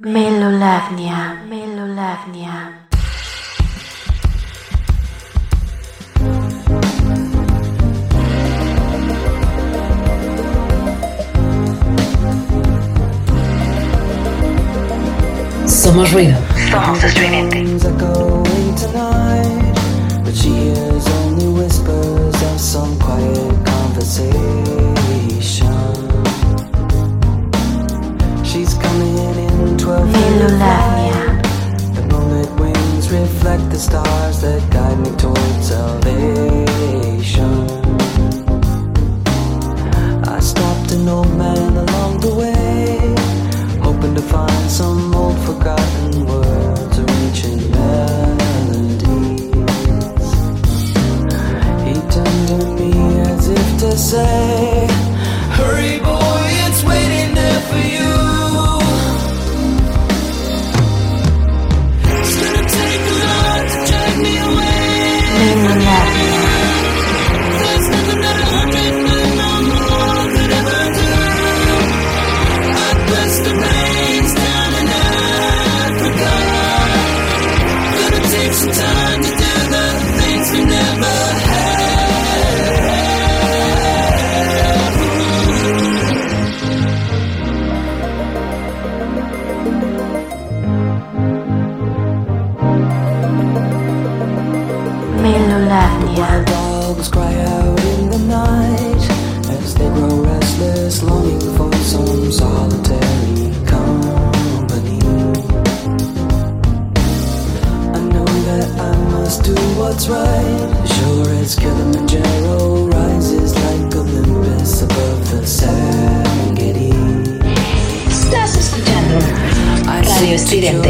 Melolagnia, Melolagnia. Somos ruido. Somos estridente. Going tonight, but she hears only whispers of some quiet conversation. The stars that guide me towards salvation. I stopped an old man along the way, hoping to find some old forgotten words or ancient melodies. He turned to me as if to say, Radio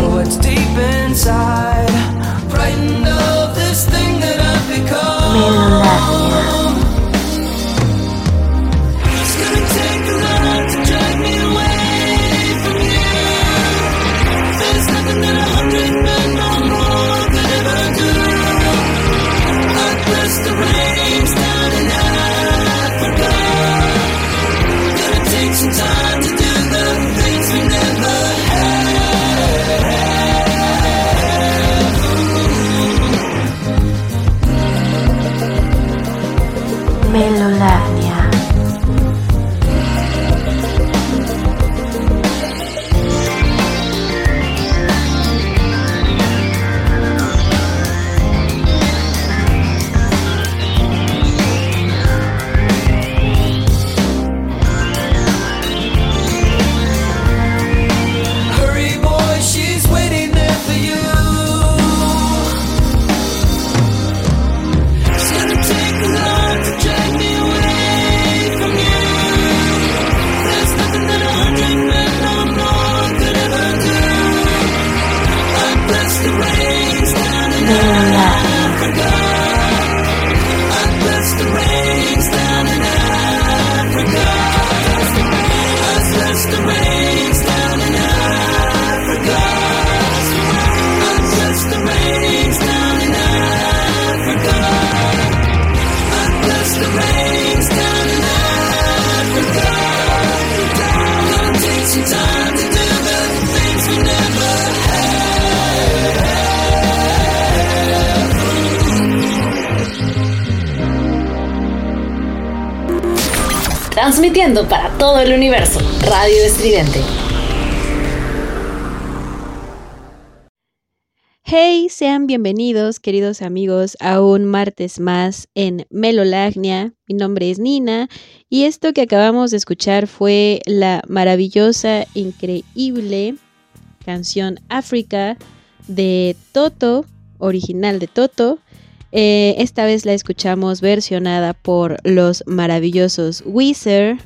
Transmitiendo para todo el universo. Radio Estridente. Hey, sean bienvenidos, queridos amigos, a un martes más en Melolagnia. Mi nombre es Nina y esto que acabamos de escuchar fue la maravillosa, increíble canción África de Toto, original de Toto. Eh, esta vez la escuchamos versionada por los maravillosos Weezer,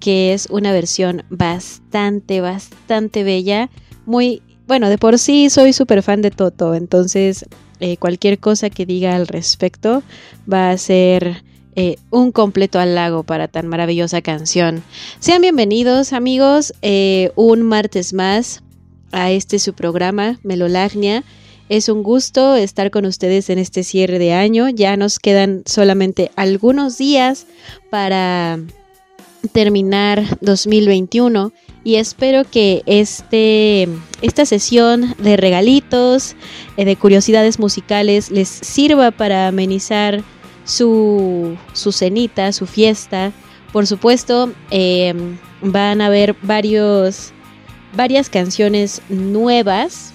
que es una versión bastante, bastante bella, muy bueno, de por sí soy súper fan de Toto, entonces eh, cualquier cosa que diga al respecto va a ser eh, un completo halago para tan maravillosa canción. Sean bienvenidos amigos, eh, un martes más a este su programa, Melolagnia. Es un gusto estar con ustedes en este cierre de año. Ya nos quedan solamente algunos días para terminar 2021 y espero que este, esta sesión de regalitos, eh, de curiosidades musicales les sirva para amenizar su, su cenita, su fiesta. Por supuesto, eh, van a haber varios, varias canciones nuevas,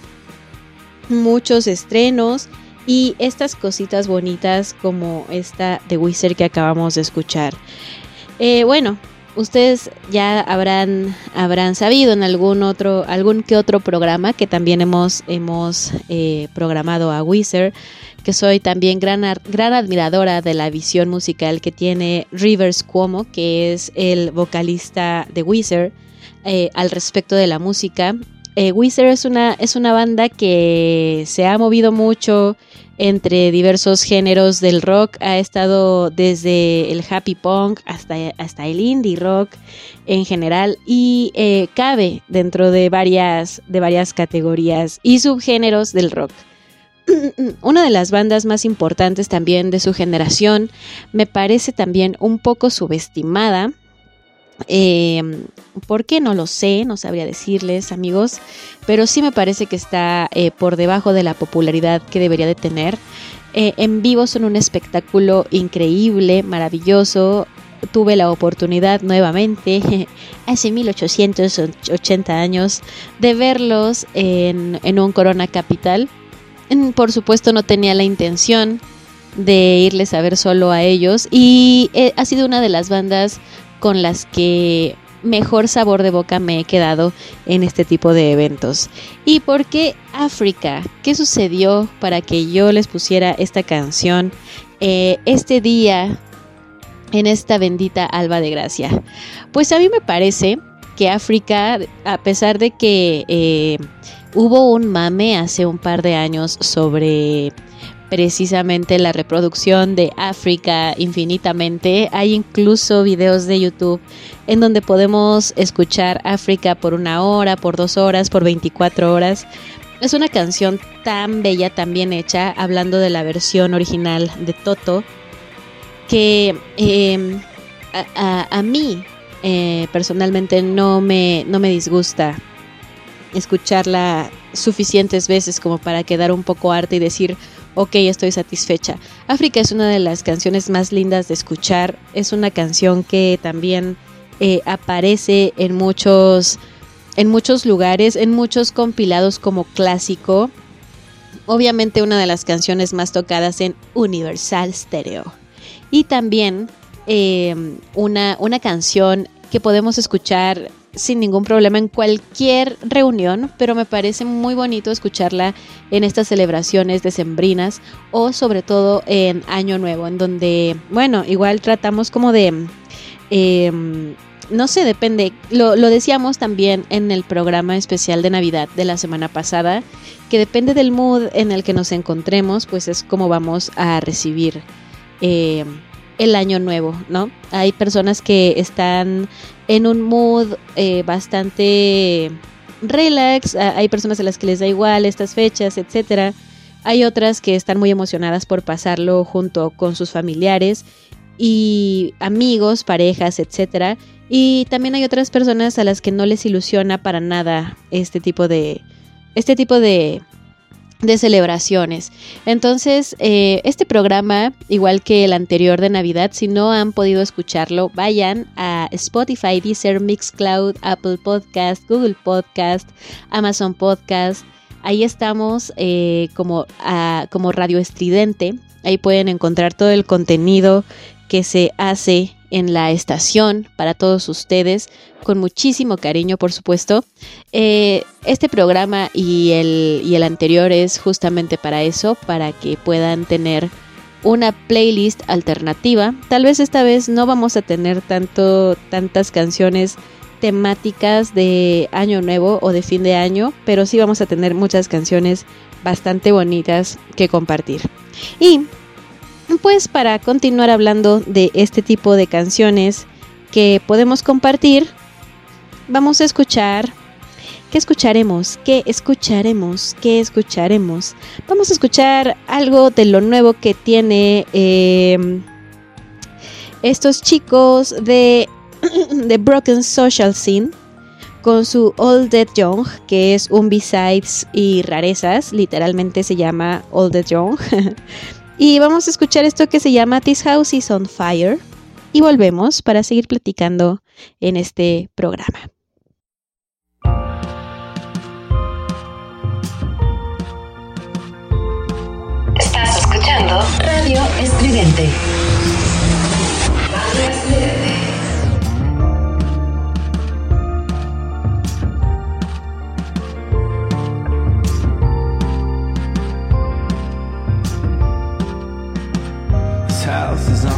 muchos estrenos y estas cositas bonitas como esta de Wizard que acabamos de escuchar. Eh, bueno, ustedes ya habrán, habrán sabido en algún otro, algún que otro programa que también hemos, hemos eh, programado a Wizard, que soy también gran, gran admiradora de la visión musical que tiene Rivers Cuomo, que es el vocalista de Wizard, eh, al respecto de la música. Eh, Wizard es una, es una banda que se ha movido mucho entre diversos géneros del rock. Ha estado desde el happy punk hasta, hasta el indie rock en general y eh, cabe dentro de varias, de varias categorías y subgéneros del rock. Una de las bandas más importantes también de su generación me parece también un poco subestimada. Eh, ¿Por qué? No lo sé, no sabría decirles amigos, pero sí me parece que está eh, por debajo de la popularidad que debería de tener. Eh, en vivo son un espectáculo increíble, maravilloso. Tuve la oportunidad nuevamente, hace 1880 años, de verlos en, en un Corona Capital. Mm, Por supuesto no tenía la intención de irles a ver solo a ellos y ha sido una de las bandas con las que mejor sabor de boca me he quedado en este tipo de eventos. ¿Y por qué África? ¿Qué sucedió para que yo les pusiera esta canción eh, este día en esta bendita alba de gracia? Pues a mí me parece que África, a pesar de que eh, hubo un mame hace un par de años sobre precisamente la reproducción de África infinitamente. Hay incluso videos de YouTube en donde podemos escuchar África por una hora, por dos horas, por 24 horas. Es una canción tan bella, tan bien hecha, hablando de la versión original de Toto, que eh, a, mí eh, personalmente no me, no me disgusta escucharla suficientes veces como para quedar un poco harta y decir, ok, estoy satisfecha. África es una de las canciones más lindas de escuchar. Es una canción que también eh, aparece en muchos, en muchos lugares, en muchos compilados como clásico. Obviamente una de las canciones más tocadas en Universal Stereo. Y también eh, una, una canción que podemos escuchar sin ningún problema en cualquier reunión, pero me parece muy bonito escucharla en estas celebraciones decembrinas o sobre todo en Año Nuevo, en donde, bueno, igual tratamos como de, eh, no sé, depende, lo, decíamos también en el programa especial de Navidad de la semana pasada, que depende del mood en el que nos encontremos, pues es como vamos a recibir. eh, el año nuevo, ¿no? Hay personas que están en un mood eh, bastante relax, hay personas a las que les da igual estas fechas, etcétera. Hay otras que están muy emocionadas por pasarlo junto con sus familiares y amigos, parejas, etcétera. Y también hay otras personas a las que no les ilusiona para nada este tipo de este tipo de de celebraciones. Entonces, eh, este programa, igual que el anterior de Navidad, si no han podido escucharlo, vayan a Spotify, Deezer, Mixcloud, Apple Podcast, Google Podcast, Amazon Podcast. Ahí estamos eh, como, ah, como Radio Estridente. Ahí pueden encontrar todo el contenido que se hace en la estación para todos ustedes, con muchísimo cariño, por supuesto. Eh, este programa y el, y el anterior es justamente para eso, para que puedan tener una playlist alternativa. Tal vez esta vez no vamos a tener tanto, tantas canciones temáticas de año nuevo o de fin de año, pero sí vamos a tener muchas canciones bastante bonitas que compartir. Y pues para continuar hablando de este tipo de canciones que podemos compartir, vamos a escuchar ¿Qué escucharemos? ¿Qué escucharemos? ¿Qué escucharemos? Vamos a escuchar algo de lo nuevo que tiene eh, estos chicos de, de Broken Social Scene con su All Dead Young, que es un B-sides y rarezas, literalmente se llama All Dead Young. y vamos a escuchar esto que se llama This House is on Fire. Y volvemos para seguir platicando en este programa. Estás escuchando Radio Estridente. House is on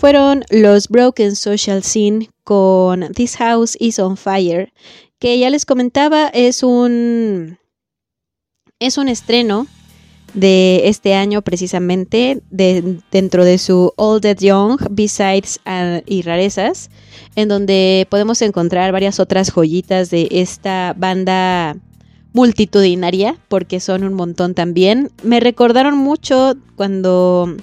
fueron los Broken Social Scene con This House is on Fire, que ya les comentaba es un es un estreno de este año precisamente de, dentro de su All That Young, B-Sides ah, y rarezas, en donde podemos encontrar varias otras joyitas de esta banda multitudinaria, porque son un montón también. Me recordaron mucho cuando,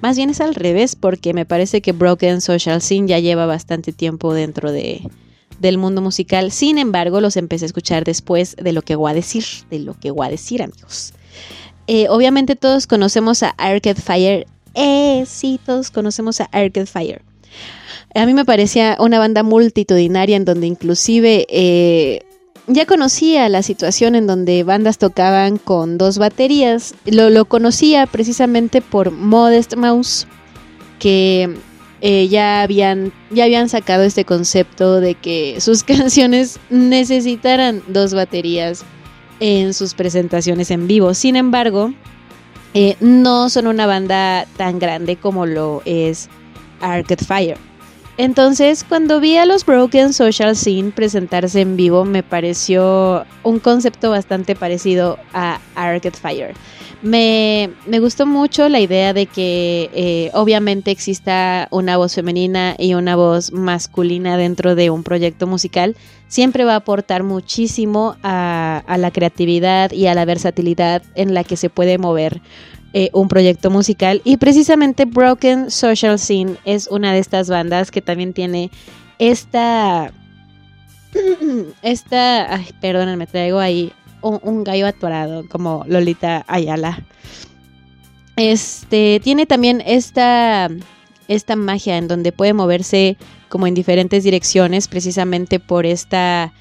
más bien es al revés, porque me parece que Broken Social Scene ya lleva bastante tiempo dentro de, del mundo musical. Sin embargo, los empecé a escuchar después de lo que voy a decir, de lo que voy a decir, amigos. Eh, obviamente todos conocemos a Arcade Fire. Eh, sí, todos conocemos a Arcade Fire. A mí me parecía una banda multitudinaria en donde inclusive eh, ya conocía la situación en donde bandas tocaban con dos baterías. Lo, lo conocía precisamente por Modest Mouse, que eh, ya, habían, ya habían sacado este concepto de que sus canciones necesitaran dos baterías en sus presentaciones en vivo. Sin embargo, eh, no son una banda tan grande como lo es Arcade Fire. Entonces, cuando vi a los Broken Social Scene presentarse en vivo, me pareció un concepto bastante parecido a Arcade Fire. Me, me gustó mucho la idea de que eh, obviamente exista una voz femenina y una voz masculina dentro de un proyecto musical. Siempre va a aportar muchísimo a, a la creatividad y a la versatilidad en la que se puede mover eh, un proyecto musical. Y precisamente Broken Social Scene es una de estas bandas que también tiene esta. Esta. Ay, perdónenme, traigo ahí un, un gallo atorado, como Lolita Ayala. Este. Tiene también esta. Esta magia en donde puede moverse como en diferentes direcciones, precisamente por esta.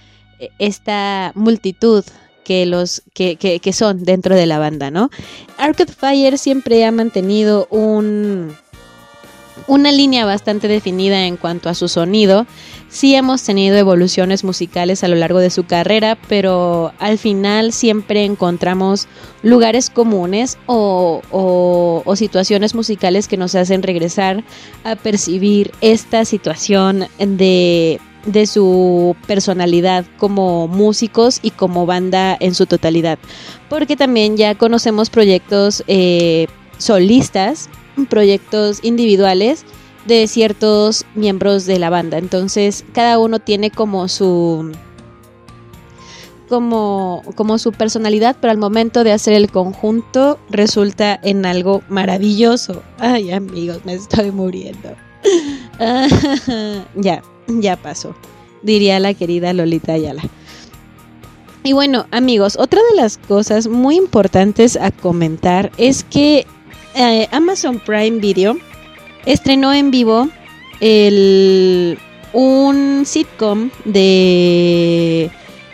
Esta multitud que los que, que, son dentro de la banda, ¿no? Arcade Fire siempre ha mantenido un una línea bastante definida en cuanto a su sonido. Sí hemos tenido evoluciones musicales a lo largo de su carrera, pero al final siempre encontramos lugares comunes o, o situaciones musicales que nos hacen regresar a percibir esta situación de de su personalidad como músicos y como banda en su totalidad. Porque también ya conocemos proyectos eh, solistas, proyectos individuales de ciertos miembros de la banda. Entonces cada uno tiene como su como, como su personalidad, pero al momento de hacer el conjunto resulta en algo maravilloso. Ay amigos, me estoy muriendo. ya, ya pasó, diría la querida Lolita Ayala. Y bueno, amigos, otra de las cosas muy importantes a comentar es que eh, Amazon Prime Video estrenó en vivo el, un sitcom de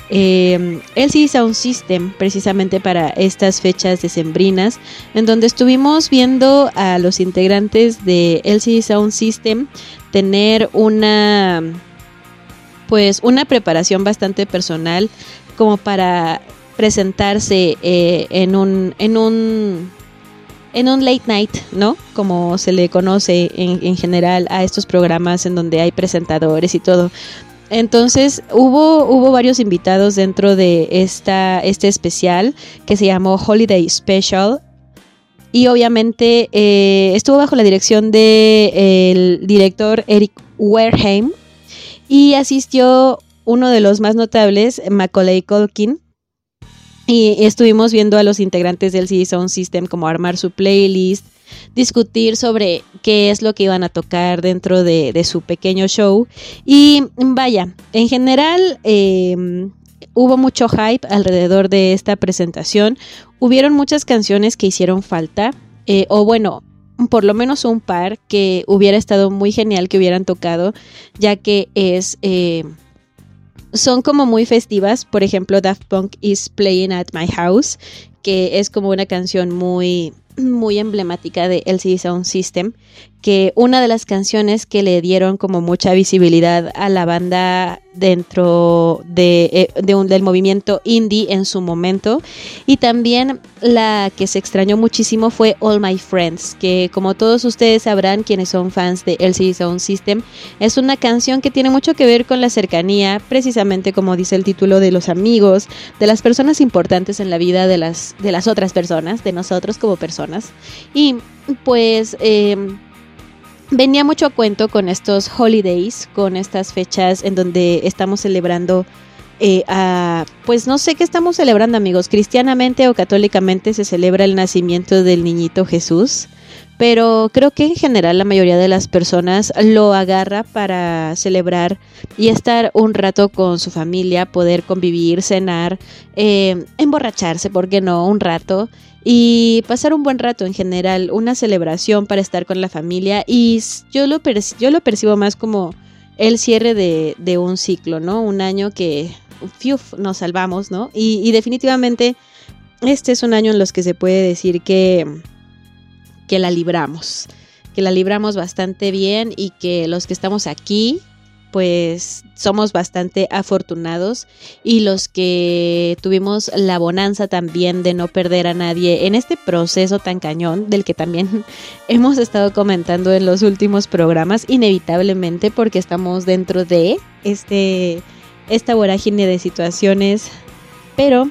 eh, LCD Sound System precisamente para estas fechas decembrinas en donde estuvimos viendo a los integrantes de LCD Sound System tener una pues una preparación bastante personal como para presentarse eh, en un en un en un late night, ¿no? Como se le conoce en, en general a estos programas en donde hay presentadores y todo. Entonces hubo, hubo varios invitados dentro de esta, este especial que se llamó Holiday Special. Y obviamente eh, estuvo bajo la dirección del de, director Eric Werheim. Y asistió uno de los más notables, Macaulay Culkin. Y estuvimos viendo a los integrantes del CD Sound System como armar su playlist, discutir sobre qué es lo que iban a tocar dentro de, de su pequeño show. Y vaya, en general eh, hubo mucho hype alrededor de esta presentación. Hubieron muchas canciones que hicieron falta, eh, o bueno, por lo menos un par que hubiera estado muy genial que hubieran tocado, ya que es... Eh, son como muy festivas, por ejemplo Daft Punk is Playing at My House, que es como una canción muy muy emblemática de LCD Sound System, que una de las canciones que le dieron como mucha visibilidad a la banda dentro de, eh, de un, del movimiento indie en su momento y también la que se extrañó muchísimo fue All My Friends que como todos ustedes sabrán quienes son fans de LCD Sound System es una canción que tiene mucho que ver con la cercanía precisamente como dice el título de los amigos de las personas importantes en la vida de las, de las otras personas de nosotros como personas. Y pues eh, venía mucho a cuento con estos holidays, con estas fechas en donde estamos celebrando, eh, a, pues no sé qué estamos celebrando amigos, cristianamente o católicamente se celebra el nacimiento del niñito Jesús, pero creo que en general la mayoría de las personas lo agarra para celebrar y estar un rato con su familia, poder convivir, cenar, eh, emborracharse, ¿por qué no? Un rato y pasar un buen rato en general, una celebración para estar con la familia y yo lo, yo lo percibo más como el cierre de, de un ciclo, ¿no? Un año que nos salvamos, ¿no? Y, y, definitivamente este es un año en los que se puede decir que, que la libramos, que la libramos bastante bien y que los que estamos aquí pues somos bastante afortunados y los que tuvimos la bonanza también de no perder a nadie en este proceso tan cañón del que también hemos estado comentando en los últimos programas inevitablemente porque estamos dentro de este esta vorágine de situaciones. Pero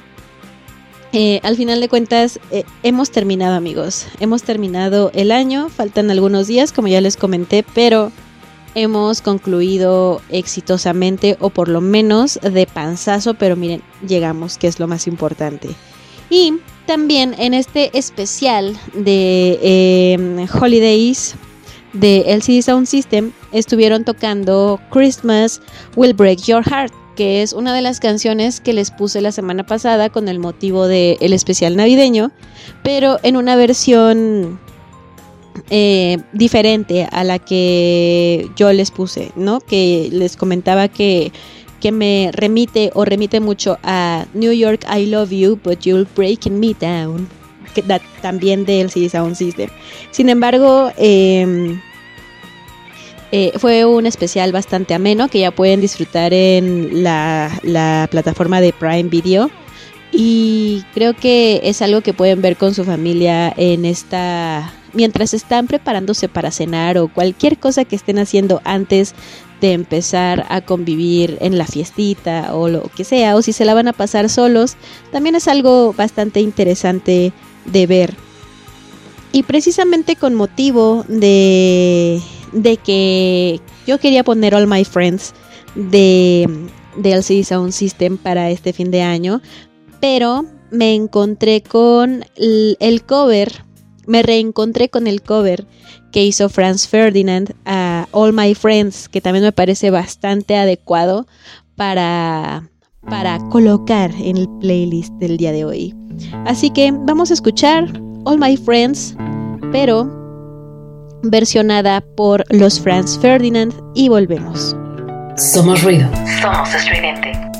eh, al final de cuentas eh, hemos terminado amigos. Hemos terminado el año faltan algunos días como ya les comenté pero hemos concluido exitosamente o por lo menos de panzazo, pero miren, llegamos, que es lo más importante. Y también en este especial de eh, Holidays de LCD Sound System estuvieron tocando Christmas Will Break Your Heart, que es una de las canciones que les puse la semana pasada con el motivo del el especial navideño, pero en una versión eh, diferente a la que yo les puse, ¿no? Que les comentaba que, que me remite o remite mucho a New York I Love You, but you're breaking me down. Que también del CD Sound System. Sin embargo, eh, eh, fue un especial bastante ameno que ya pueden disfrutar en la plataforma de Prime Video y creo que es algo que pueden ver con su familia en esta mientras están preparándose para cenar o cualquier cosa que estén haciendo antes de empezar a convivir en la fiestita o lo que sea, o si se la van a pasar solos, también es algo bastante interesante de ver. Y precisamente con motivo de, de que yo quería poner All My Friends de, de LCD Sound System para este fin de año, pero me encontré con el cover, me reencontré con el cover que hizo Franz Ferdinand a All My Friends, que también me parece bastante adecuado para, para colocar en el playlist del día de hoy. Así que vamos a escuchar All My Friends, pero versionada por los Franz Ferdinand y volvemos. Somos ruido. Somos estridente.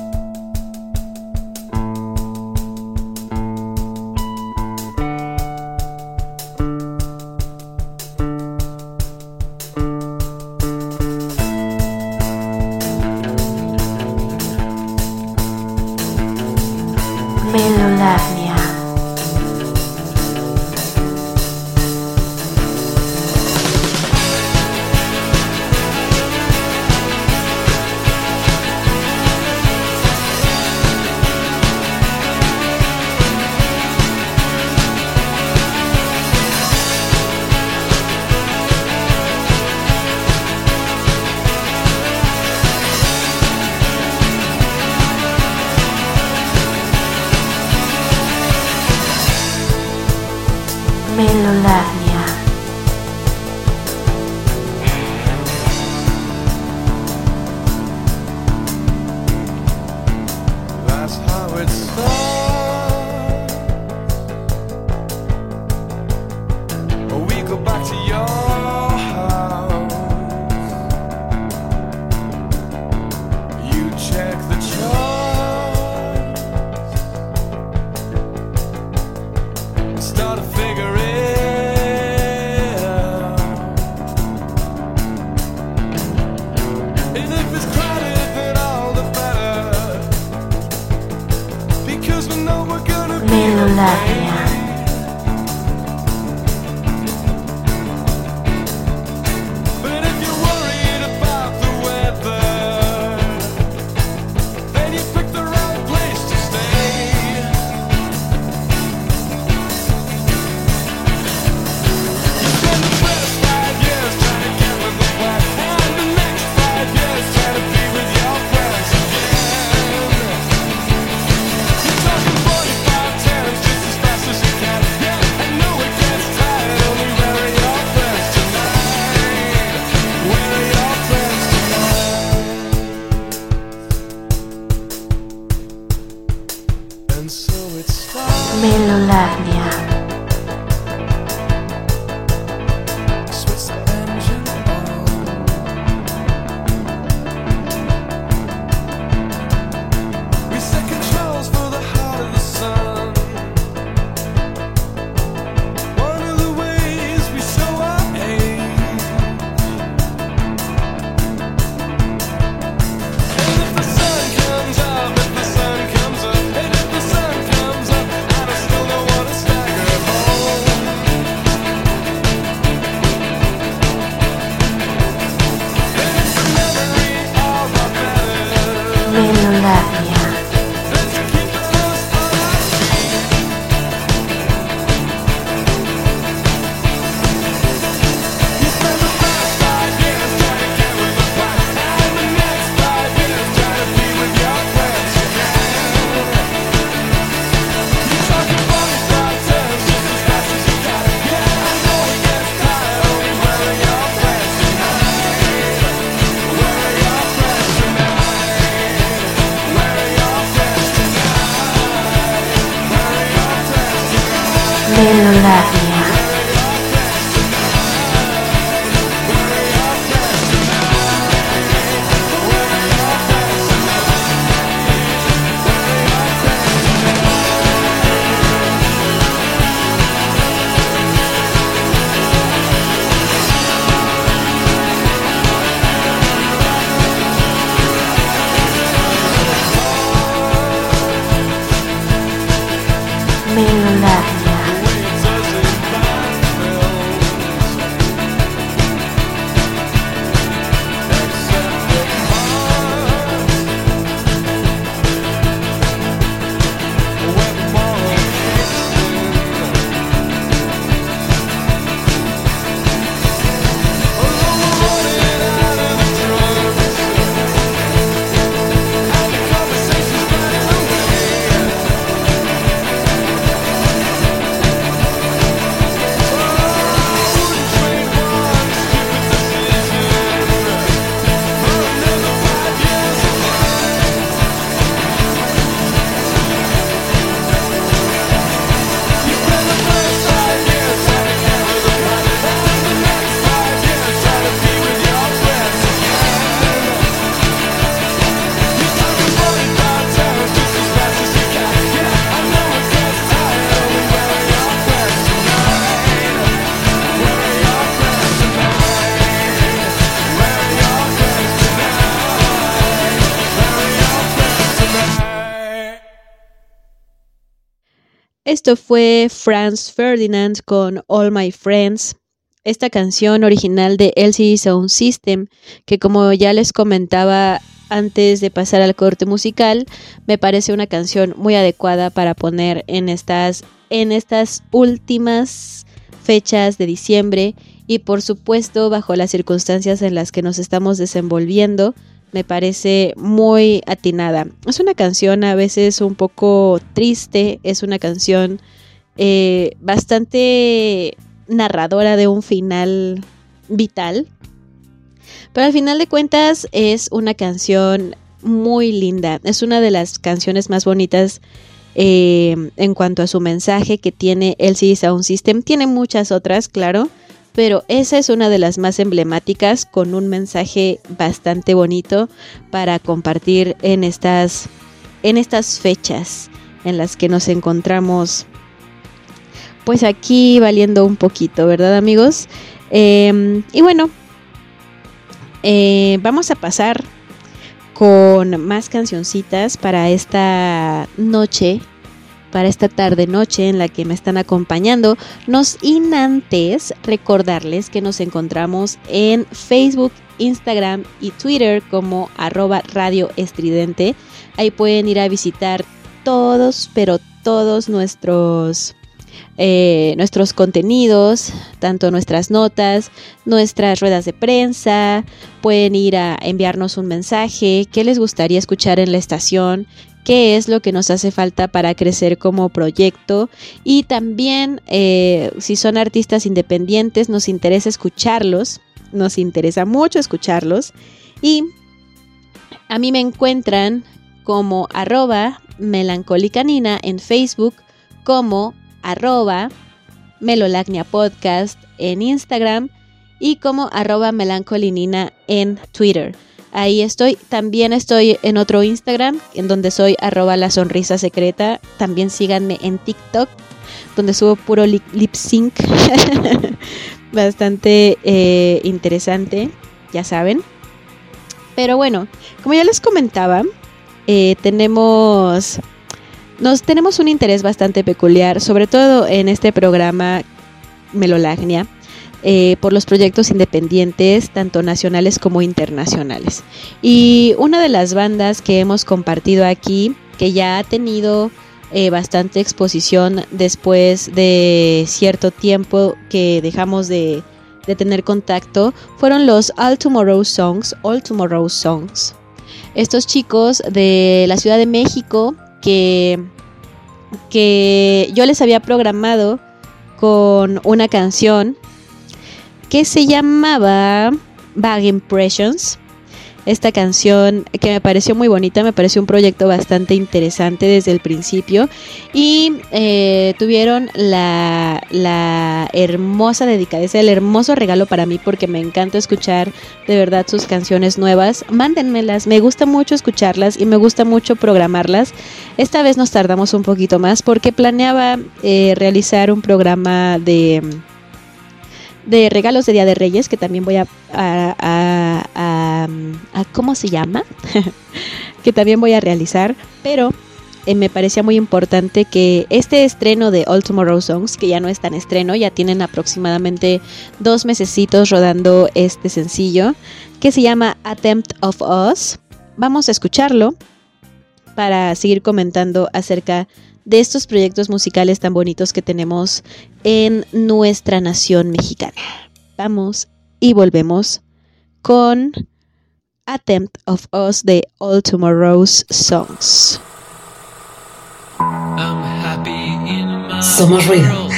Esto fue Franz Ferdinand con All My Friends. Esta canción original de LCD Sound System, que como ya les comentaba antes de pasar al corte musical, me parece una canción muy adecuada para poner en estas, en estas últimas fechas de diciembre y por supuesto bajo las circunstancias en las que nos estamos desenvolviendo, me parece muy atinada. Es una canción a veces un poco triste, es una canción eh, bastante narradora de un final vital, pero al final de cuentas es una canción muy linda, es una de las canciones más bonitas eh, en cuanto a su mensaje que tiene LCD Sound System. Tiene muchas otras, claro, pero esa es una de las más emblemáticas con un mensaje bastante bonito para compartir en estas, en estas fechas en las que nos encontramos pues aquí valiendo un poquito, ¿verdad amigos? Eh, y bueno, eh, vamos a pasar con más cancioncitas para esta noche para esta tarde noche en la que me están acompañando. Nos inantes recordarles que nos encontramos en Facebook, Instagram y Twitter como arroba radio estridente. Ahí pueden ir a visitar todos, pero todos nuestros eh, nuestros contenidos, tanto nuestras notas, nuestras ruedas de prensa, pueden ir a enviarnos un mensaje, qué les gustaría escuchar en la estación, qué es lo que nos hace falta para crecer como proyecto y también eh, si son artistas independientes nos interesa escucharlos, nos interesa mucho escucharlos y a mí me encuentran como arroba melancólicanina en Facebook, como arroba Melolagnia Podcast en Instagram y como arroba melancolinina en Twitter. Ahí estoy. También estoy en otro Instagram, en donde soy arroba la sonrisa secreta. También síganme en TikTok, donde subo puro lip, sync. Bastante eh, interesante, ya saben. Pero bueno, como ya les comentaba, eh, tenemos, nos tenemos un interés bastante peculiar, sobre todo en este programa Melolagnia, eh, por los proyectos independientes, tanto nacionales como internacionales. Y una de las bandas que hemos compartido aquí, que ya ha tenido eh, bastante exposición después de cierto tiempo que dejamos de, tener contacto, fueron los All Tomorrow Songs, All Tomorrow Songs. Estos chicos de la Ciudad de México que, que yo les había programado con una canción que se llamaba Bag Impressions. Esta canción que me pareció muy bonita, me pareció un proyecto bastante interesante desde el principio y eh, tuvieron la, la hermosa dedicadeza, el hermoso regalo para mí porque me encanta escuchar de verdad sus canciones nuevas. Mándenmelas, me gusta mucho escucharlas y me gusta mucho programarlas. Esta vez nos tardamos un poquito más porque planeaba eh, realizar un programa de de regalos de Día de Reyes, que también voy a... a, a, a- ¿Cómo se llama? que también voy a realizar, pero eh, me parecía muy importante que este estreno de All Tomorrow Songs, que ya no es tan estreno, ya tienen aproximadamente dos mesecitos rodando este sencillo, que se llama Attempt of Us. Vamos a escucharlo para seguir comentando acerca de estos proyectos musicales tan bonitos que tenemos en nuestra nación mexicana. Vamos y volvemos con Attempt of Us de All Tomorrow's Songs. I'm happy in my Somos ruido.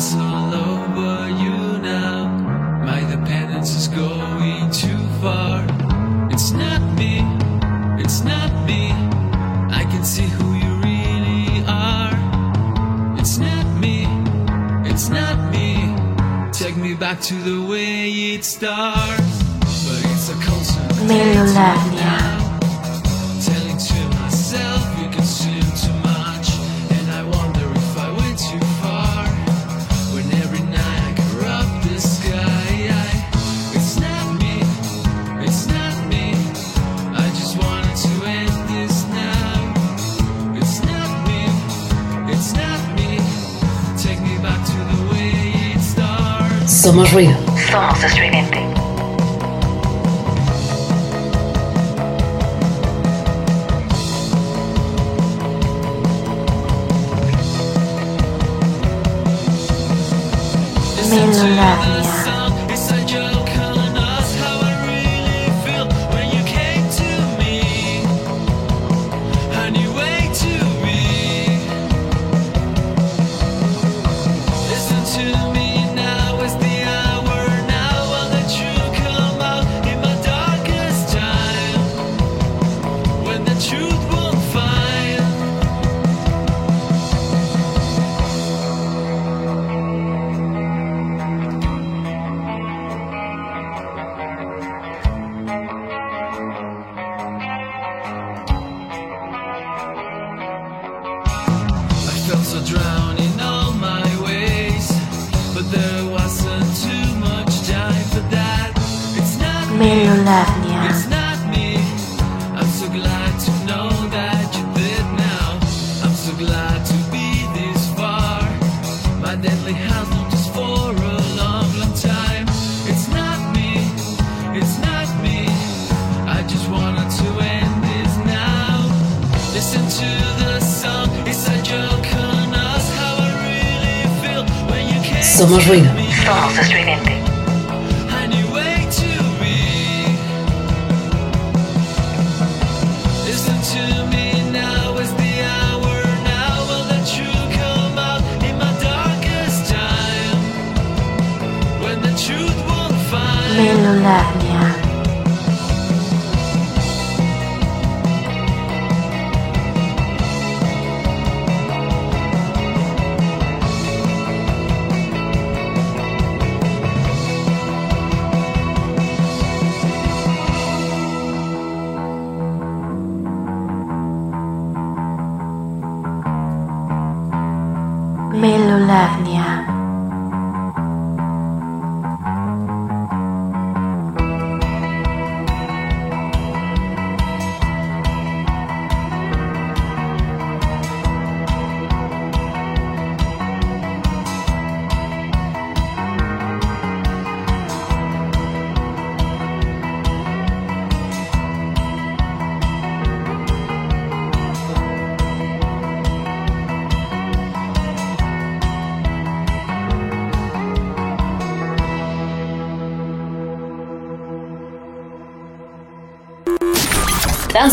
Somos back to the way it starts. But it's a constant Melolagnia. Telling Somos ruido. Somos estridente. Melolagnia.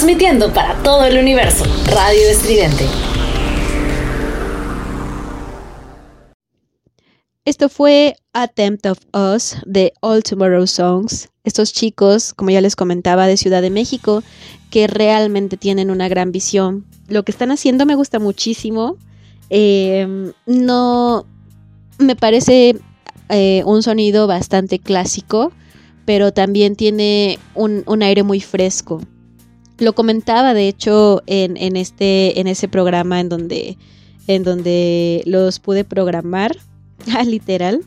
Transmitiendo para todo el universo. Radio Estridente. Esto fue Attempt of Us de All Tomorrow Songs. Estos chicos, como ya les comentaba, de Ciudad de México, que realmente tienen una gran visión. Lo que están haciendo me gusta muchísimo. Eh, no me parece eh, un sonido bastante clásico, pero también tiene un, un aire muy fresco. Lo comentaba, de hecho, en, en, este, en ese programa en donde, en donde los pude programar, literal,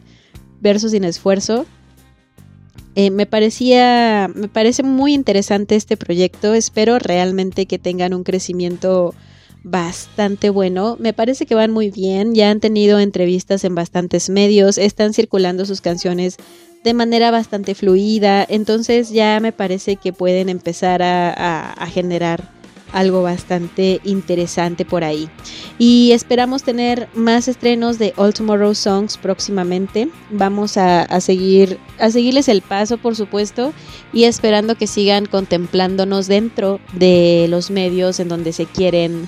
verso sin esfuerzo. Eh, me parecía, me parece muy interesante este proyecto. Espero realmente que tengan un crecimiento bastante bueno. Me parece que van muy bien. Ya han tenido entrevistas en bastantes medios. Están circulando sus canciones de manera bastante fluida. Entonces ya me parece que pueden empezar a, a, generar algo bastante interesante por ahí. Y esperamos tener más estrenos de All Tomorrow Songs próximamente. Vamos a, a, seguir a seguirles el paso, por supuesto, y esperando que sigan contemplándonos dentro de los medios en donde se quieren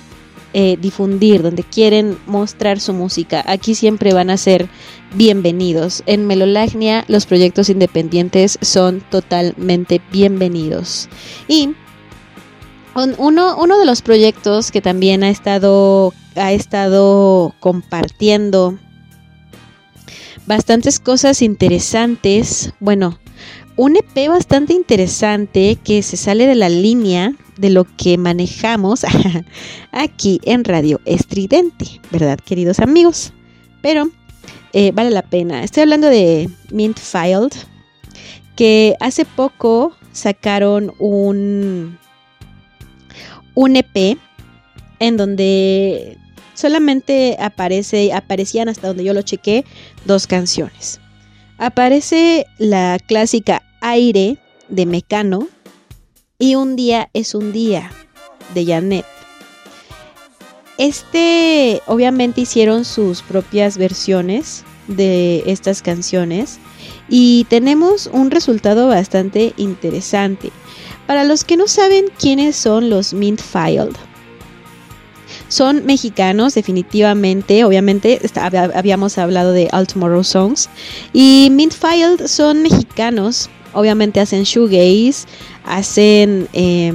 eh, difundir, donde quieren mostrar su música. Aquí siempre van a ser bienvenidos. En Melolagnia los proyectos independientes son totalmente bienvenidos. Y uno, uno de los proyectos que también ha estado, ha estado compartiendo bastantes cosas interesantes. Bueno, un EP bastante interesante que se sale de la línea de lo que manejamos aquí en Radio Estridente, ¿verdad, queridos amigos? Pero eh, vale la pena. Estoy hablando de Mint Filed, que hace poco sacaron un un EP en donde solamente aparece, aparecían hasta donde yo lo chequé, dos canciones. Aparece la clásica Aire de Mecano y Un día es un día de Janet. Este, obviamente hicieron sus propias versiones de estas canciones y tenemos un resultado bastante interesante. Para los que no saben quiénes son los Mint Filed, son mexicanos definitivamente, obviamente habíamos hablado de All Tomorrow Songs y Mint Filed son mexicanos, obviamente hacen shoegaze, hacen eh,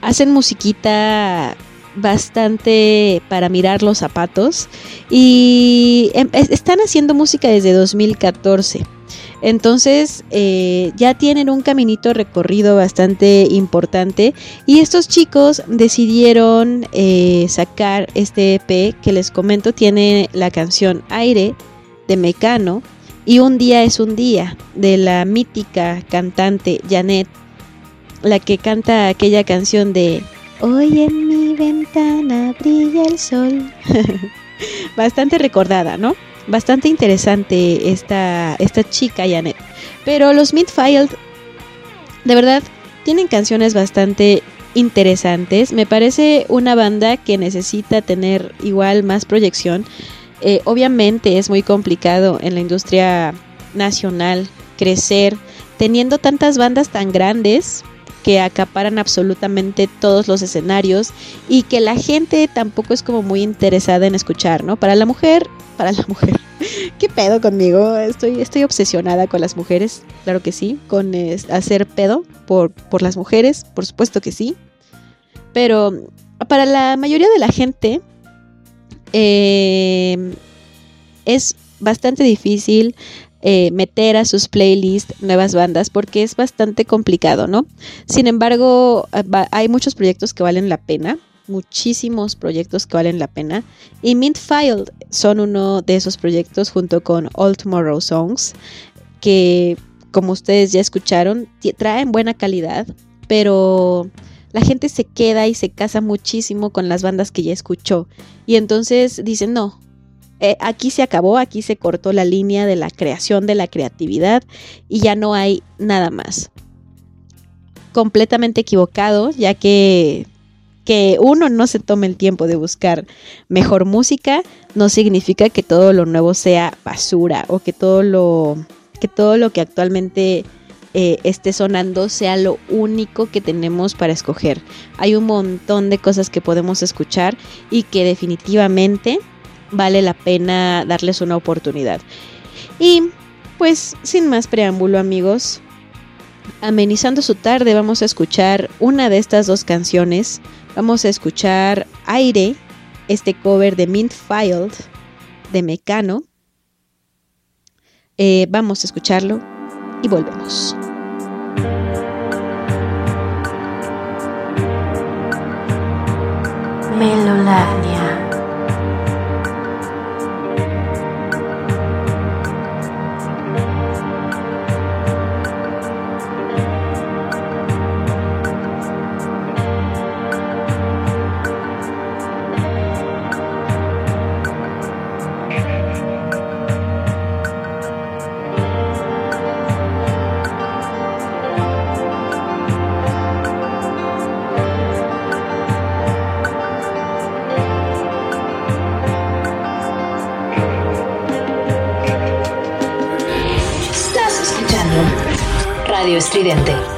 hacen musiquita bastante para mirar los zapatos y em, están haciendo música desde 2014. Entonces eh, ya tienen un caminito recorrido bastante importante y estos chicos decidieron eh, sacar este EP que les comento tiene la canción Aire de Mecano y Un día es un día de la mítica cantante Janet, la que canta aquella canción de Hoy en mi ventana brilla el sol. bastante recordada, ¿no? bastante interesante esta, esta chica Janet. Pero los Midfield, de verdad, tienen canciones bastante interesantes. Me parece una banda que necesita tener igual más proyección. Eh, obviamente es muy complicado en la industria nacional crecer teniendo tantas bandas tan grandes que acaparan absolutamente todos los escenarios y que la gente tampoco es como muy interesada en escuchar, ¿no? Para la mujer para la mujer. ¿Qué pedo conmigo? Estoy, estoy obsesionada con las mujeres, claro que sí, con hacer pedo por, por las mujeres, por supuesto que sí. Pero para la mayoría de la gente eh, es bastante difícil eh, meter a sus playlists nuevas bandas porque es bastante complicado, ¿no? Sin embargo, hay muchos proyectos que valen la pena muchísimos proyectos que valen la pena. Y Mint Filed son uno de esos proyectos junto con All Tomorrow Songs, que como ustedes ya escucharon, traen buena calidad, pero la gente se queda y se casa muchísimo con las bandas que ya escuchó. Y entonces dicen, no, eh, aquí se acabó, aquí se cortó la línea de la creación, de la creatividad y ya no hay nada más. Completamente equivocado, ya que que uno no se tome el tiempo de buscar mejor música no significa que todo lo nuevo sea basura o que todo lo que todo lo que actualmente eh, esté sonando sea lo único que tenemos para escoger. Hay un montón de cosas que podemos escuchar y que definitivamente vale la pena darles una oportunidad. Y pues sin más preámbulo amigos, amenizando su tarde vamos a escuchar una de estas dos canciones. Vamos a escuchar Aire, este cover de Mint Filed de Mecano. Eh, vamos a escucharlo y volvemos. Melolavnia. Radio Estridente.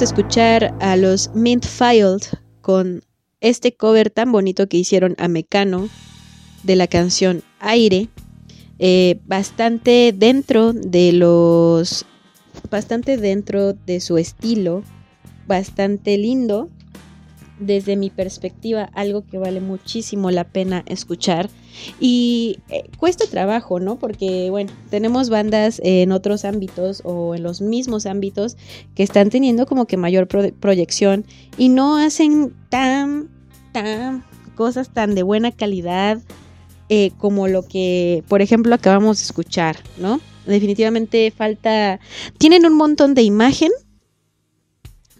Escuchar a los Mint Filed con este cover tan bonito que hicieron a Mecano de la canción Aire, eh, bastante dentro de los, bastante dentro de su estilo, bastante lindo. Desde mi perspectiva, algo que vale muchísimo la pena escuchar. Y eh, cuesta trabajo, ¿no? Porque, bueno, tenemos bandas en otros ámbitos o en los mismos ámbitos que están teniendo como que mayor pro- proyección y no hacen tan, tan cosas tan de buena calidad eh, como lo que, por ejemplo, acabamos de escuchar, ¿no? Definitivamente falta... Tienen un montón de imagen,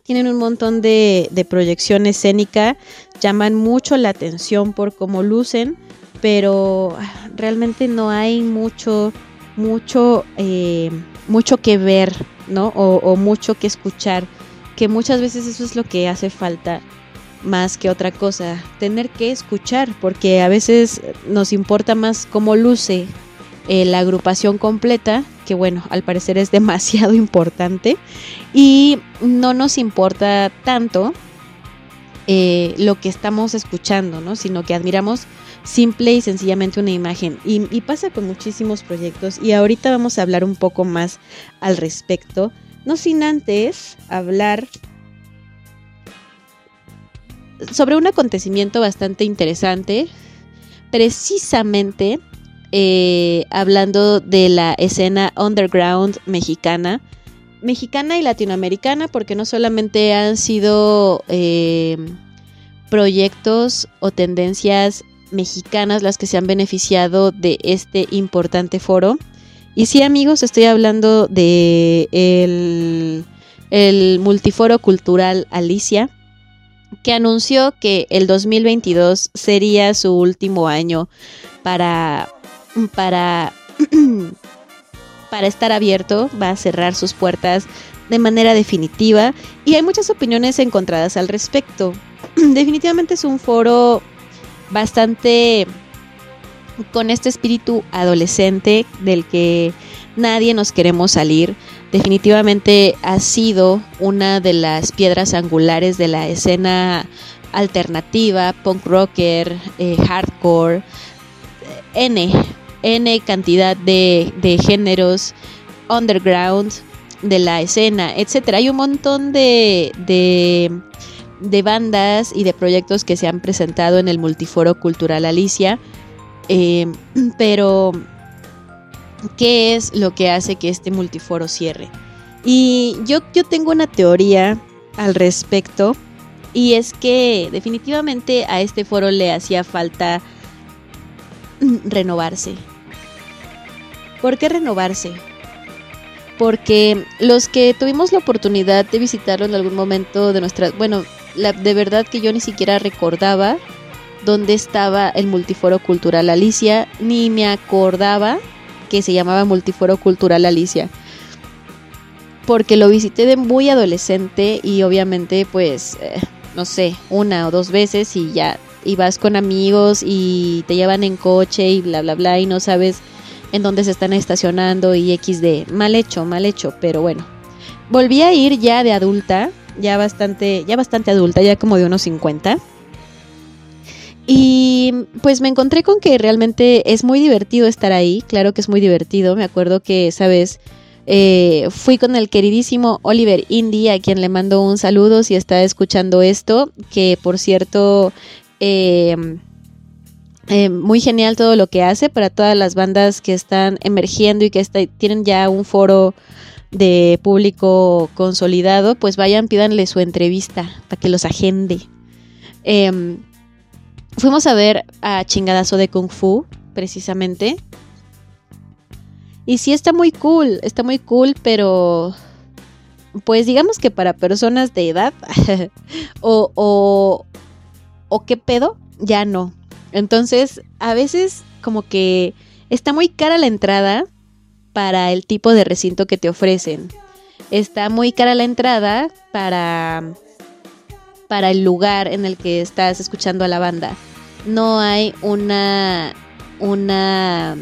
tienen un montón de proyección escénica, llaman mucho la atención por cómo lucen, pero ah, realmente no hay mucho, mucho, eh, mucho que ver, ¿no? O, o mucho que escuchar, que muchas veces eso es lo que hace falta más que otra cosa, tener que escuchar, porque a veces nos importa más cómo luce eh, la agrupación completa, que bueno, al parecer es demasiado importante, y no nos importa tanto eh, lo que estamos escuchando, ¿no? Sino que admiramos simple y sencillamente una imagen. Y, pasa con muchísimos proyectos, y ahorita vamos a hablar un poco más al respecto, no sin antes hablar sobre un acontecimiento bastante interesante, precisamente eh, hablando de la escena underground mexicana, mexicana y latinoamericana, porque no solamente han sido eh, proyectos o tendencias mexicanas las que se han beneficiado de este importante foro. Y sí, amigos, estoy hablando de el, el multiforo cultural Alicia, que anunció que el 2022 sería su último año para, para, para estar abierto, va a cerrar sus puertas de manera definitiva y hay muchas opiniones encontradas al respecto. Definitivamente es un foro bastante con este espíritu adolescente del que nadie nos queremos salir definitivamente ha sido una de las piedras angulares de la escena alternativa, punk rocker, eh, hardcore, N, N cantidad de, de, géneros underground de la escena, etcétera. Hay un montón de, de, de, bandas y de proyectos que se han presentado en el multiforo cultural Alicia, eh, pero qué es lo que hace que este multiforo cierre. Y yo, yo tengo una teoría al respecto y es que definitivamente a este foro le hacía falta renovarse. ¿Por qué renovarse? Porque los que tuvimos la oportunidad de visitarlo en algún momento de nuestra... Bueno, de verdad que yo ni siquiera recordaba dónde estaba el multiforo cultural Alicia, ni me acordaba que se llamaba Multiforo Cultural Alicia. Porque lo visité de muy adolescente y obviamente pues, eh, no sé, una o dos veces y ya ibas con amigos y te llevan en coche y bla, bla, bla y no sabes en dónde se están estacionando y XD. Mal hecho, mal hecho, pero bueno. Volví a ir ya de adulta, ya bastante, ya bastante adulta, ya como de unos 50. Y pues me encontré con que realmente es muy divertido estar ahí, claro que es muy divertido, me acuerdo que esa vez eh, fui con el queridísimo Oliver Indy, a quien le mando un saludo si está escuchando esto, que por cierto, eh, eh, muy genial todo lo que hace para todas las bandas que están emergiendo y que tienen ya un foro de público consolidado, pues vayan, pídanle su entrevista para que los agende. Eh, fuimos a ver a Chingadazo de Kung Fu, precisamente. Y sí está muy cool, está muy cool, pero pues digamos que para personas de edad o, o qué pedo, ya no. Entonces, a veces como que está muy cara la entrada para el tipo de recinto que te ofrecen. Está muy cara la entrada para para el lugar en el que estás escuchando a la banda. no hay una una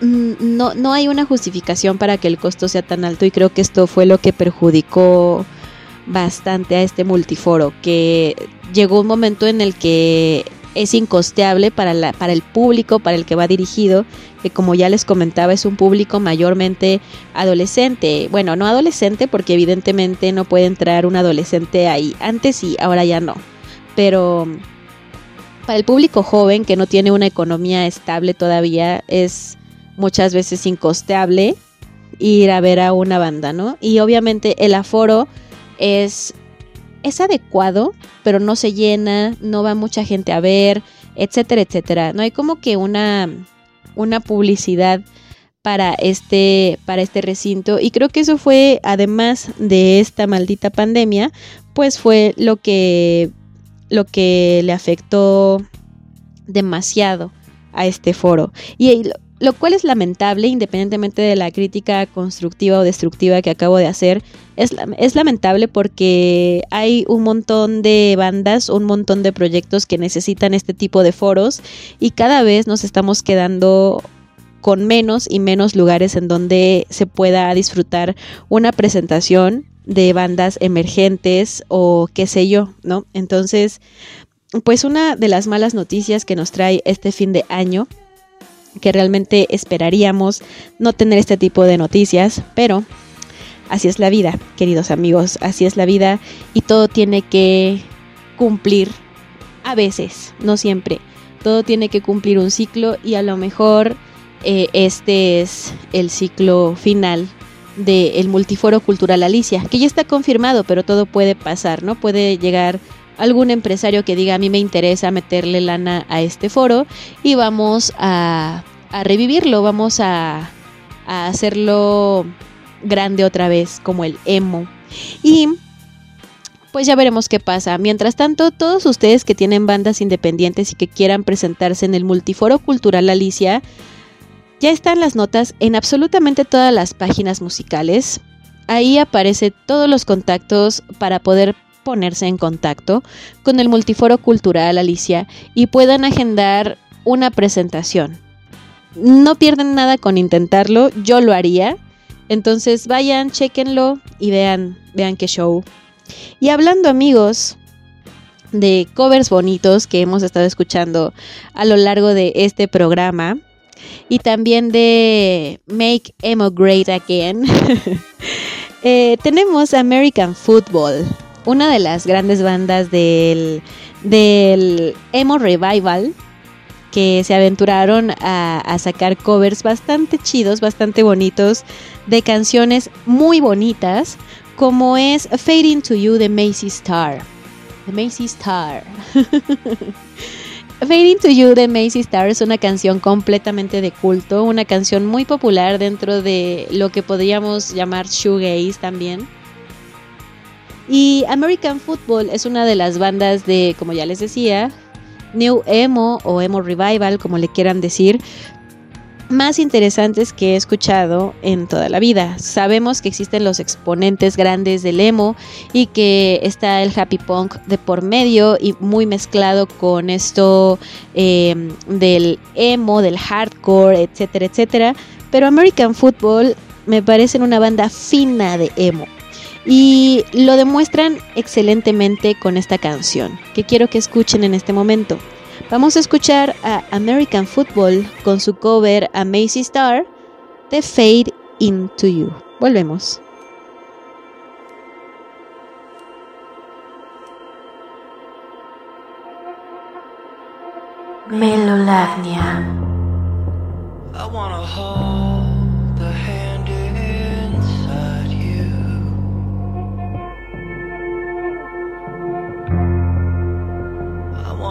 mm, no, no hay una justificación para que el costo sea tan alto y creo que esto fue lo que perjudicó bastante a este multiforo, que llegó un momento en el que es incosteable para, la, para el público, para el que va dirigido, que como ya les comentaba es un público mayormente adolescente. Bueno, no adolescente porque evidentemente no puede entrar un adolescente ahí. Antes sí, ahora ya no. Pero para el público joven que no tiene una economía estable todavía es muchas veces incosteable ir a ver a una banda, ¿no? Y obviamente el aforo es, es adecuado, pero no se llena, no va mucha gente a ver, etcétera, etcétera. No hay como que una, una publicidad para este, para este recinto. Y creo que eso fue, además de esta maldita pandemia, pues fue lo que, lo que le afectó demasiado a este foro. Y lo, cual es lamentable, independientemente de la crítica constructiva o destructiva que acabo de hacer. Es, es, lamentable porque hay un montón de bandas, un montón de proyectos que necesitan este tipo de foros y cada vez nos estamos quedando con menos y menos lugares en donde se pueda disfrutar una presentación de bandas emergentes o qué sé yo, ¿no? Entonces, pues una de las malas noticias que nos trae este fin de año que realmente esperaríamos no tener este tipo de noticias, pero así es la vida, queridos amigos, así es la vida y todo tiene que cumplir a veces, no siempre. Todo tiene que cumplir un ciclo y a lo mejor eh, este es el ciclo final del multiforo cultural Alicia, que ya está confirmado, pero todo puede pasar, ¿no? Puede llegar algún empresario que diga a mí me interesa meterle lana a este foro y vamos a, revivirlo, vamos a, hacerlo grande otra vez como el emo. Y pues ya veremos qué pasa. Mientras tanto, todos ustedes que tienen bandas independientes y que quieran presentarse en el multiforo cultural Alicia, ya están las notas en absolutamente todas las páginas musicales. Ahí aparecen todos los contactos para poder ponerse en contacto con el Multiforo Cultural Alicia y puedan agendar una presentación. No pierden nada con intentarlo, yo lo haría. Entonces vayan, chequenlo y vean, vean qué show. Y hablando amigos de covers bonitos que hemos estado escuchando a lo largo de este programa y también de Make Emo Great Again, eh, tenemos American Football una de las grandes bandas del, del emo revival que se aventuraron a, sacar covers bastante chidos, bastante bonitos, de canciones muy bonitas, como es Fading to You de Macy Star. De Macy Star. Fading to You de Macy Star es una canción completamente de culto, una canción muy popular dentro de lo que podríamos llamar shoegaze también. Y American Football es una de las bandas de, como ya les decía, New Emo o Emo Revival, como le quieran decir, más interesantes que he escuchado en toda la vida. Sabemos que existen los exponentes grandes del emo y que está el happy punk de por medio y muy mezclado con esto eh, del emo, del hardcore, etcétera, etcétera. Pero American Football me parece una banda fina de emo. Y lo demuestran excelentemente con esta canción, que quiero que escuchen en este momento. Vamos a escuchar a American Football con su cover a Macy Star de Fade Into You. Volvemos. Melolavnia. I wanna hold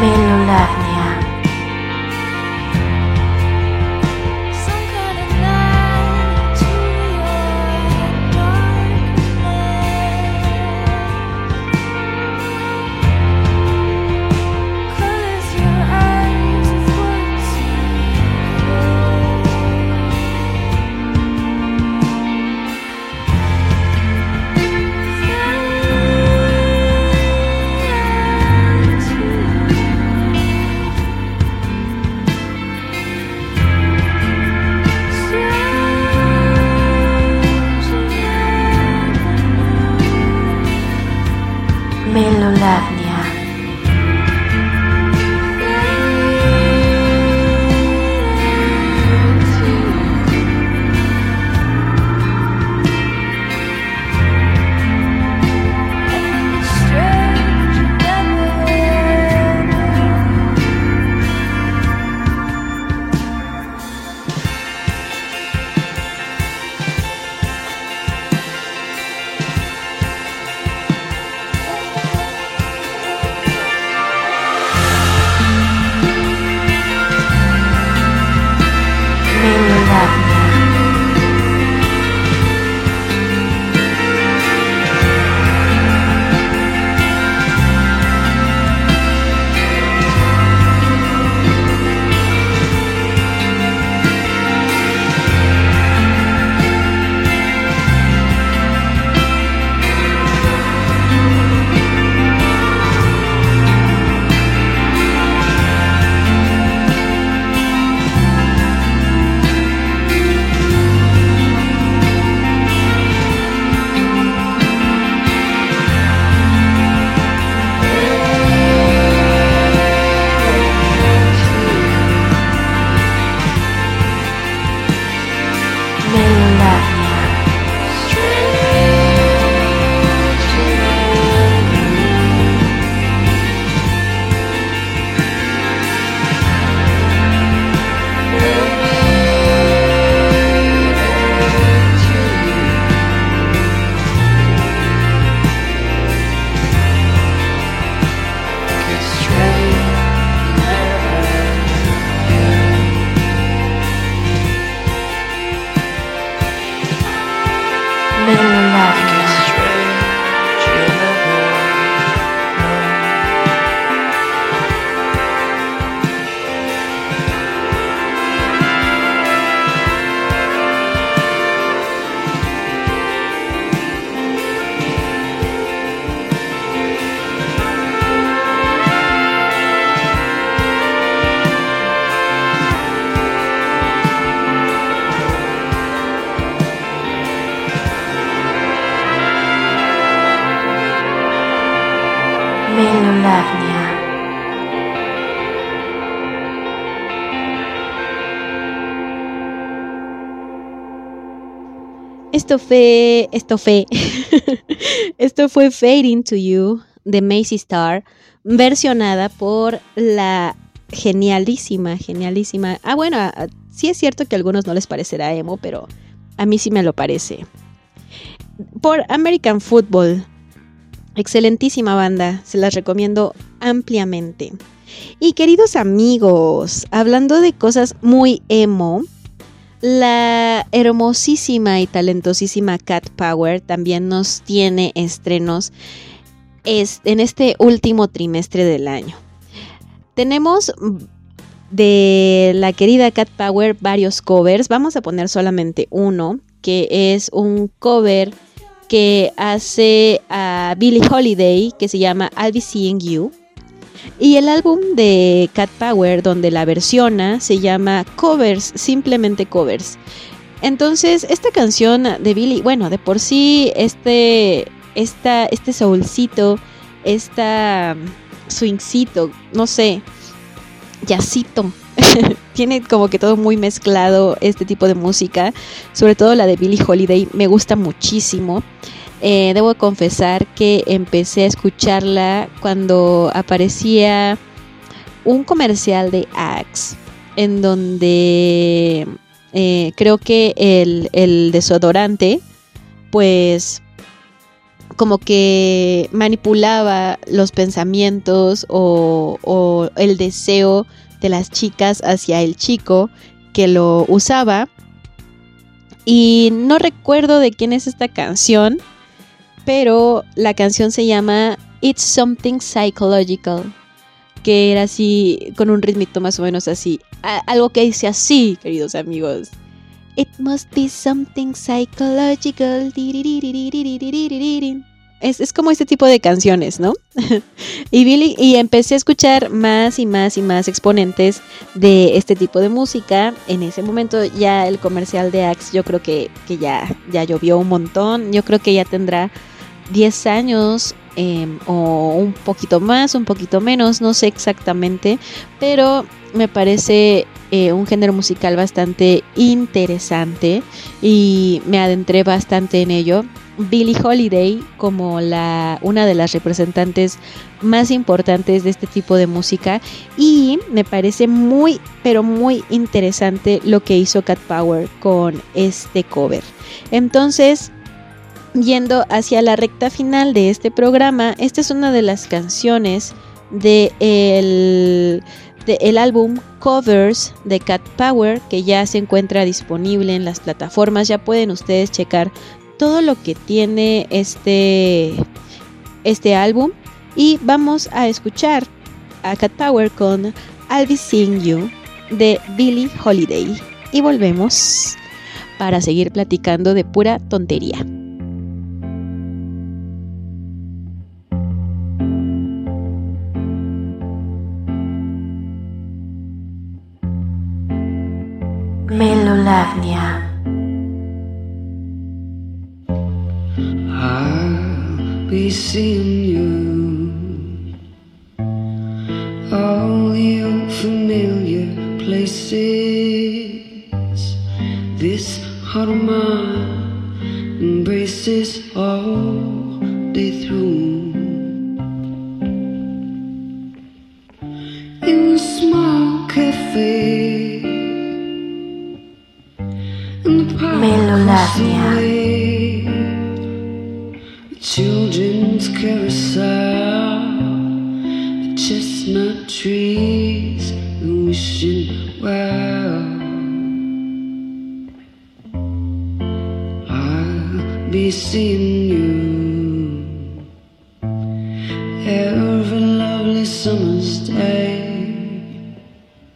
Melovania. Esto fue, esto fue, esto fue Fading to You de Macy Star, versionada por la genialísima, genialísima. Ah, bueno, ah, sí es cierto que a algunos no les parecerá emo, pero a mí sí me lo parece. Por American Football. Excelentísima banda, se las recomiendo ampliamente. Y queridos amigos, hablando de cosas muy emo, la hermosísima y talentosísima Cat Power también nos tiene estrenos es- en este último trimestre del año. Tenemos de la querida Cat Power varios covers. Vamos a poner solamente uno, que es un cover que hace a Billie Holiday, que se llama I'll Be Seeing You. Y el álbum de Cat Power, donde la versiona, se llama Covers, simplemente Covers. Entonces, esta canción de Billie, bueno, de por sí, este, esta, este soulcito, esta swingcito, no sé, jazzito. Tiene como que todo muy mezclado este tipo de música, sobre todo la de Billie Holiday, me gusta muchísimo. Eh, debo confesar que empecé a escucharla cuando aparecía un comercial de Axe, en donde eh, creo que el, el desodorante, pues como que manipulaba los pensamientos o, o el deseo de las chicas hacia el chico que lo usaba. Y no recuerdo de quién es esta canción, pero la canción se llama It's Something Psychological, que era así, con un ritmito más o menos así, algo que dice así, queridos amigos. It must be something psychological. Es, es, como este tipo de canciones, ¿no? y, Billy, y empecé a escuchar más y más y más exponentes de este tipo de música. En ese momento ya el comercial de Axe yo creo que, que ya, ya llovió un montón. Yo creo que ya tendrá 10 años eh, o un poquito más, un poquito menos, no sé exactamente. Pero me parece eh, un género musical bastante interesante y me adentré bastante en ello. Billie Holiday como la una de las representantes más importantes de este tipo de música y me parece muy pero muy interesante lo que hizo Cat Power con este cover. Entonces, yendo hacia la recta final de este programa, esta es una de las canciones de el de el álbum Covers de Cat Power que ya se encuentra disponible en las plataformas, ya pueden ustedes checar todo lo que tiene este, este álbum. Y vamos a escuchar a Cat Power con I'll Be Seeing You de Billie Holiday. Y volvemos para seguir platicando de pura tontería. I'll be seeing you. All the old familiar places. This heart of mine embraces all day through. The. Children's carousel, the chestnut trees, and wishing well. I'll be seeing you every lovely summer's day,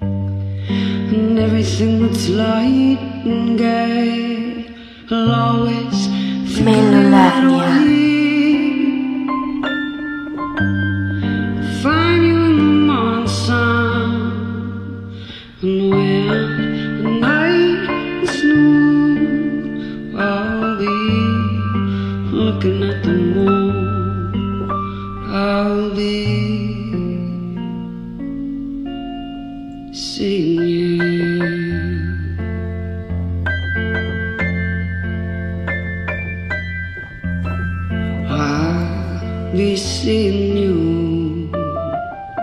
and everything that's light and gay. But always be seeing you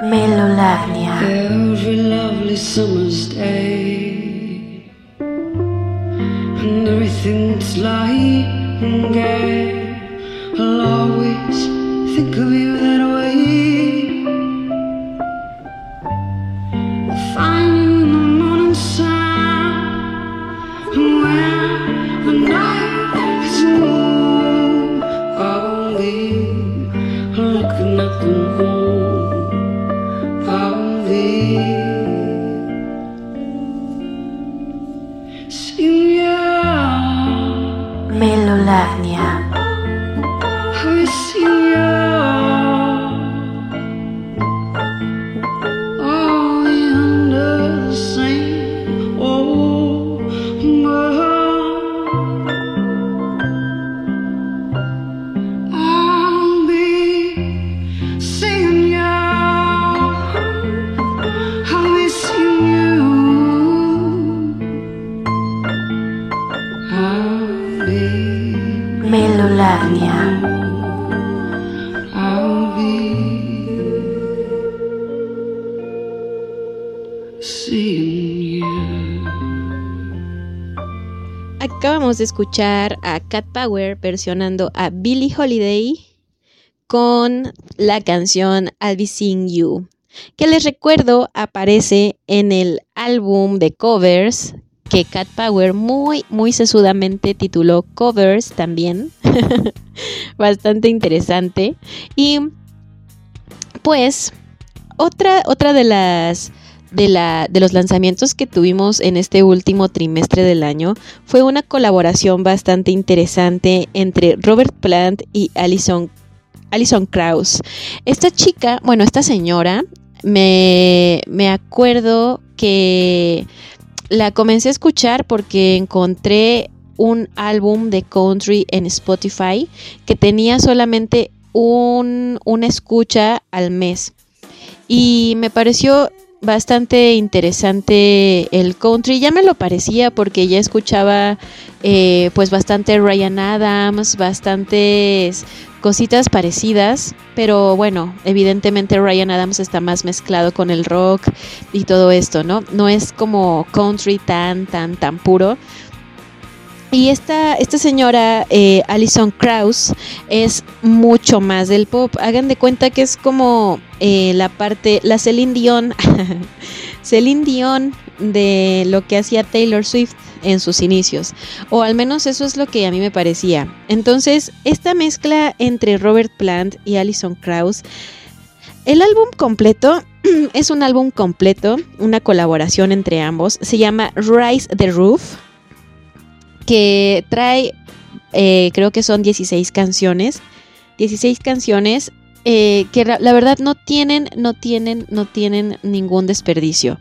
Melolavnia. every lovely summer's day. And everything's light Escuchar a Cat Power versionando a Billie Holiday con la canción I'll Be Seeing You, que les recuerdo aparece en el álbum de covers que Cat Power muy, muy sesudamente tituló Covers también. Bastante interesante. Y pues, otra, otra de las de, la, de los lanzamientos que tuvimos en este último trimestre del año fue una colaboración bastante interesante entre Robert Plant y Alison, Alison Krauss. Esta chica, bueno, esta señora, me, me acuerdo que la comencé a escuchar porque encontré un álbum de country en Spotify que tenía solamente un, una escucha al mes. Y me pareció bastante interesante el country. Ya me lo parecía porque ya escuchaba eh, pues bastante Ryan Adams, bastantes cositas parecidas, pero bueno, evidentemente Ryan Adams está más mezclado con el rock y todo esto, ¿no? No es como country tan, tan, tan puro. Y esta, esta señora, eh, Alison Krauss, es mucho más del pop. Hagan de cuenta que es como eh, la parte, la Celine Dion, Celine Dion de lo que hacía Taylor Swift en sus inicios. O al menos eso es lo que a mí me parecía. Entonces, esta mezcla entre Robert Plant y Alison Krauss, el álbum completo es un álbum completo, una colaboración entre ambos. Se llama Rise the Roof que trae, eh, creo que son 16 canciones, 16 canciones eh, que la, verdad no tienen, no tienen, no tienen ningún desperdicio.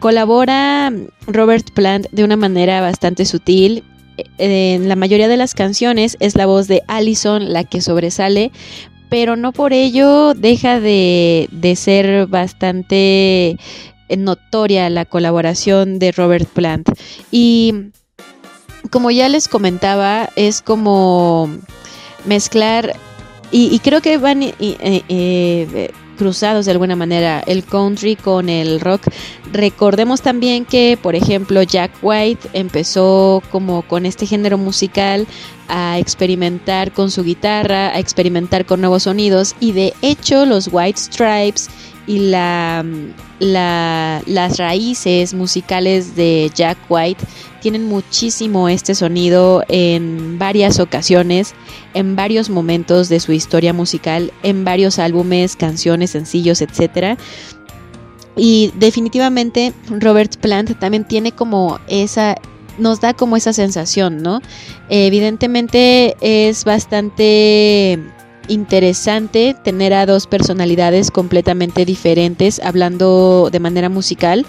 Colabora Robert Plant de una manera bastante sutil. Eh, En la mayoría de las canciones es la voz de Allison la que sobresale, pero no por ello deja de, de ser bastante notoria la colaboración de Robert Plant. Y como ya les comentaba, es como mezclar, y, creo que van eh, eh, cruzados de alguna manera el country con el rock. Recordemos también que, por ejemplo, Jack White empezó como con este género musical a experimentar con su guitarra, a experimentar con nuevos sonidos y de hecho los White Stripes y la, la- las raíces musicales de Jack White tienen muchísimo este sonido en varias ocasiones, en varios momentos de su historia musical, en varios álbumes, canciones, sencillos, etcétera. Y definitivamente Robert Plant también tiene como esa nos da como esa sensación, ¿no? Evidentemente es bastante interesante tener a dos personalidades completamente diferentes hablando de manera musical,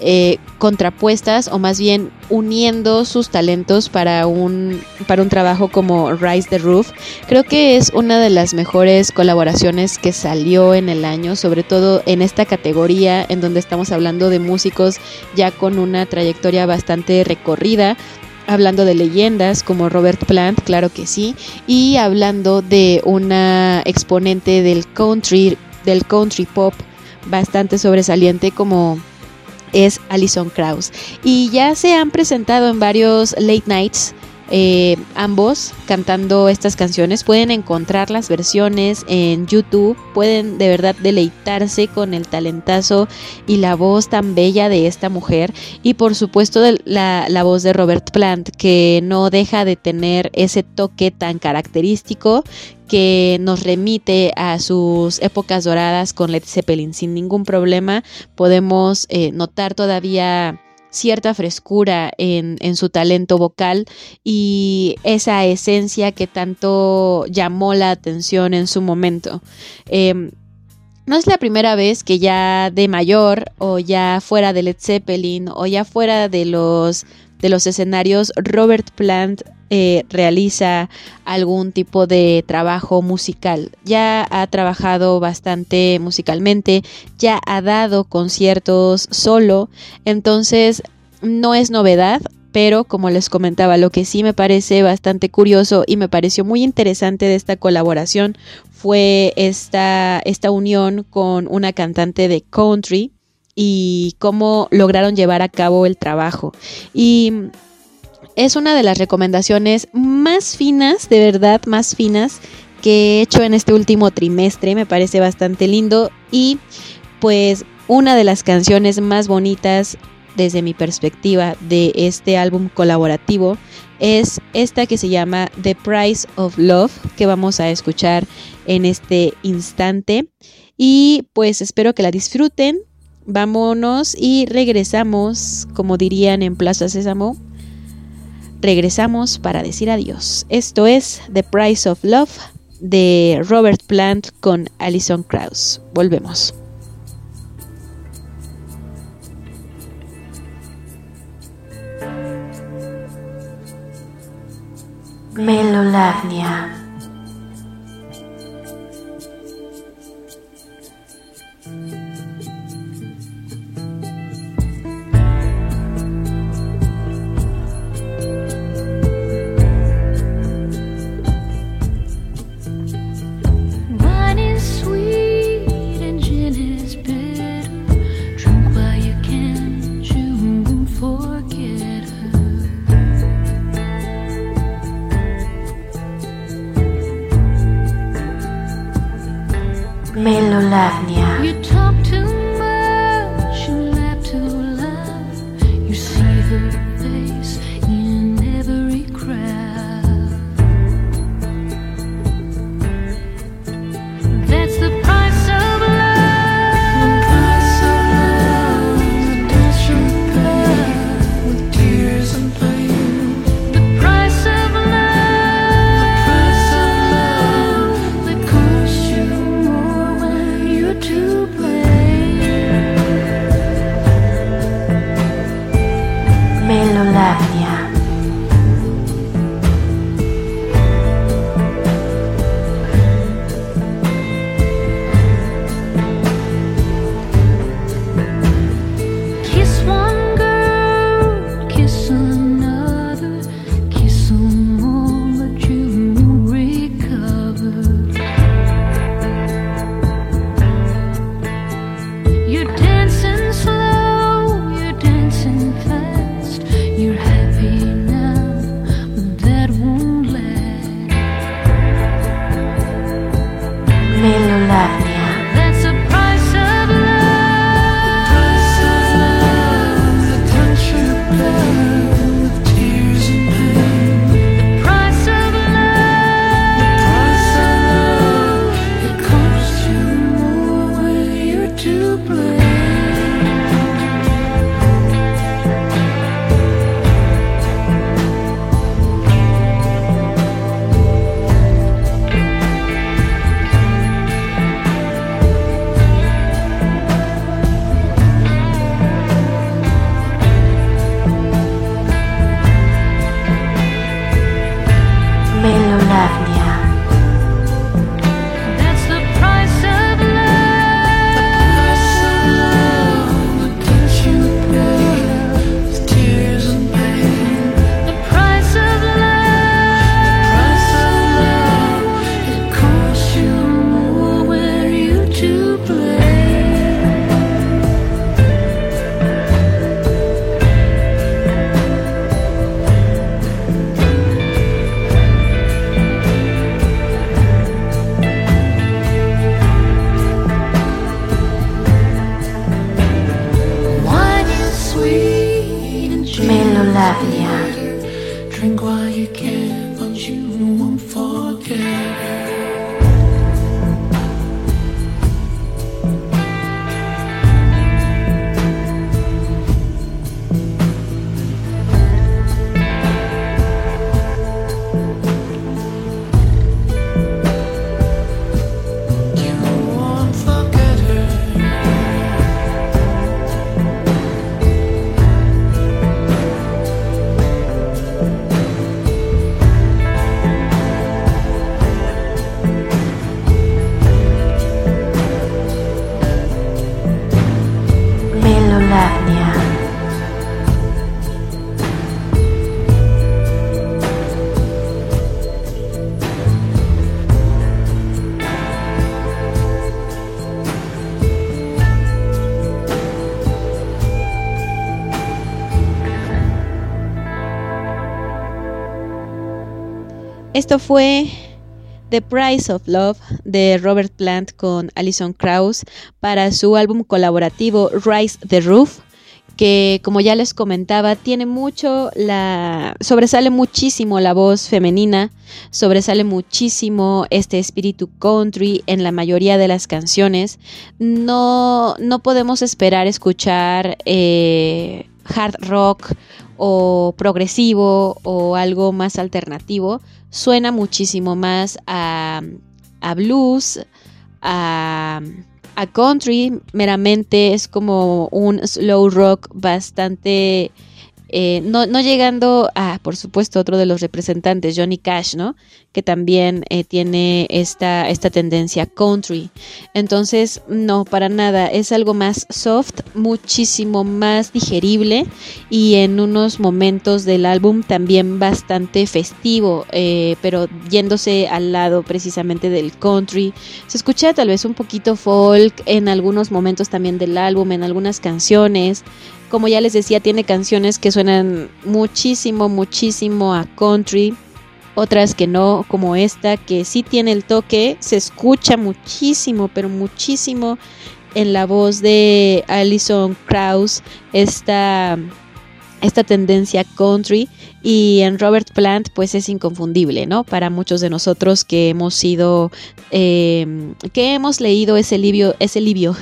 eh, contrapuestas o más bien uniendo sus talentos para un, para un trabajo como Rise the Roof. Creo que es una de las mejores colaboraciones que salió en el año, sobre todo en esta categoría en donde estamos hablando de músicos ya con una trayectoria bastante recorrida hablando de leyendas como Robert Plant, claro que sí, y hablando de una exponente del country, del country pop bastante sobresaliente como es Alison Krauss. Y ya se han presentado en varios late nights eh, ambos cantando estas canciones. Pueden encontrar las versiones en YouTube. Pueden de verdad deleitarse con el talentazo y la voz tan bella de esta mujer. Y por supuesto la, la voz de Robert Plant, que no deja de tener ese toque tan característico que nos remite a sus épocas doradas con Led Zeppelin. Sin ningún problema podemos eh, notar todavía cierta frescura en, en, su talento vocal y esa esencia que tanto llamó la atención en su momento. Eh, no es la primera vez que ya de mayor o ya fuera de Led Zeppelin o ya fuera de los, de los escenarios, Robert Plant eh, realiza algún tipo de trabajo musical. Ya ha trabajado bastante musicalmente, ya ha dado conciertos solo, entonces no es novedad. Pero como les comentaba, lo que sí me parece bastante curioso y me pareció muy interesante de esta colaboración fue esta, esta unión con una cantante de country y cómo lograron llevar a cabo el trabajo. Y es una de las recomendaciones más finas, de verdad, más finas que he hecho en este último trimestre. Me parece bastante lindo y pues una de las canciones más bonitas desde mi perspectiva de este álbum colaborativo es esta que se llama The Price of Love que vamos a escuchar en este instante y pues espero que la disfruten vámonos y regresamos como dirían en Plaza Sésamo regresamos para decir adiós. Esto es The Price of Love de Robert Plant con Alison Krauss. Volvemos. Melolavnia. Melolavnia. Esto fue The Price of Love de Robert Plant con Alison Krauss para su álbum colaborativo Rise the Roof, que como ya les comentaba, tiene mucho la sobresale muchísimo la voz femenina, sobresale muchísimo este espíritu country en la mayoría de las canciones. No, no podemos esperar escuchar eh, hard rock o progresivo o algo más alternativo, suena muchísimo más a, a blues, a, a country, meramente es como un slow rock bastante... eh, no, no llegando a, por supuesto, otro de los representantes, Johnny Cash, ¿no? Que también eh, tiene esta, esta tendencia country. Entonces, no, para nada, es algo más soft, muchísimo más digerible y en unos momentos del álbum también bastante festivo, eh, pero yéndose al lado precisamente del country. Se escucha tal vez un poquito folk en algunos momentos también del álbum, en algunas canciones. Como ya les decía, tiene canciones que suenan muchísimo, muchísimo a country. Otras que no, como esta, que sí tiene el toque, se escucha muchísimo, pero muchísimo en la voz de Alison Krauss, esta, esta tendencia country. Y en Robert Plant, pues es inconfundible, ¿no? Para muchos de nosotros que hemos sido, eh, que hemos leído ese libro, ese libro,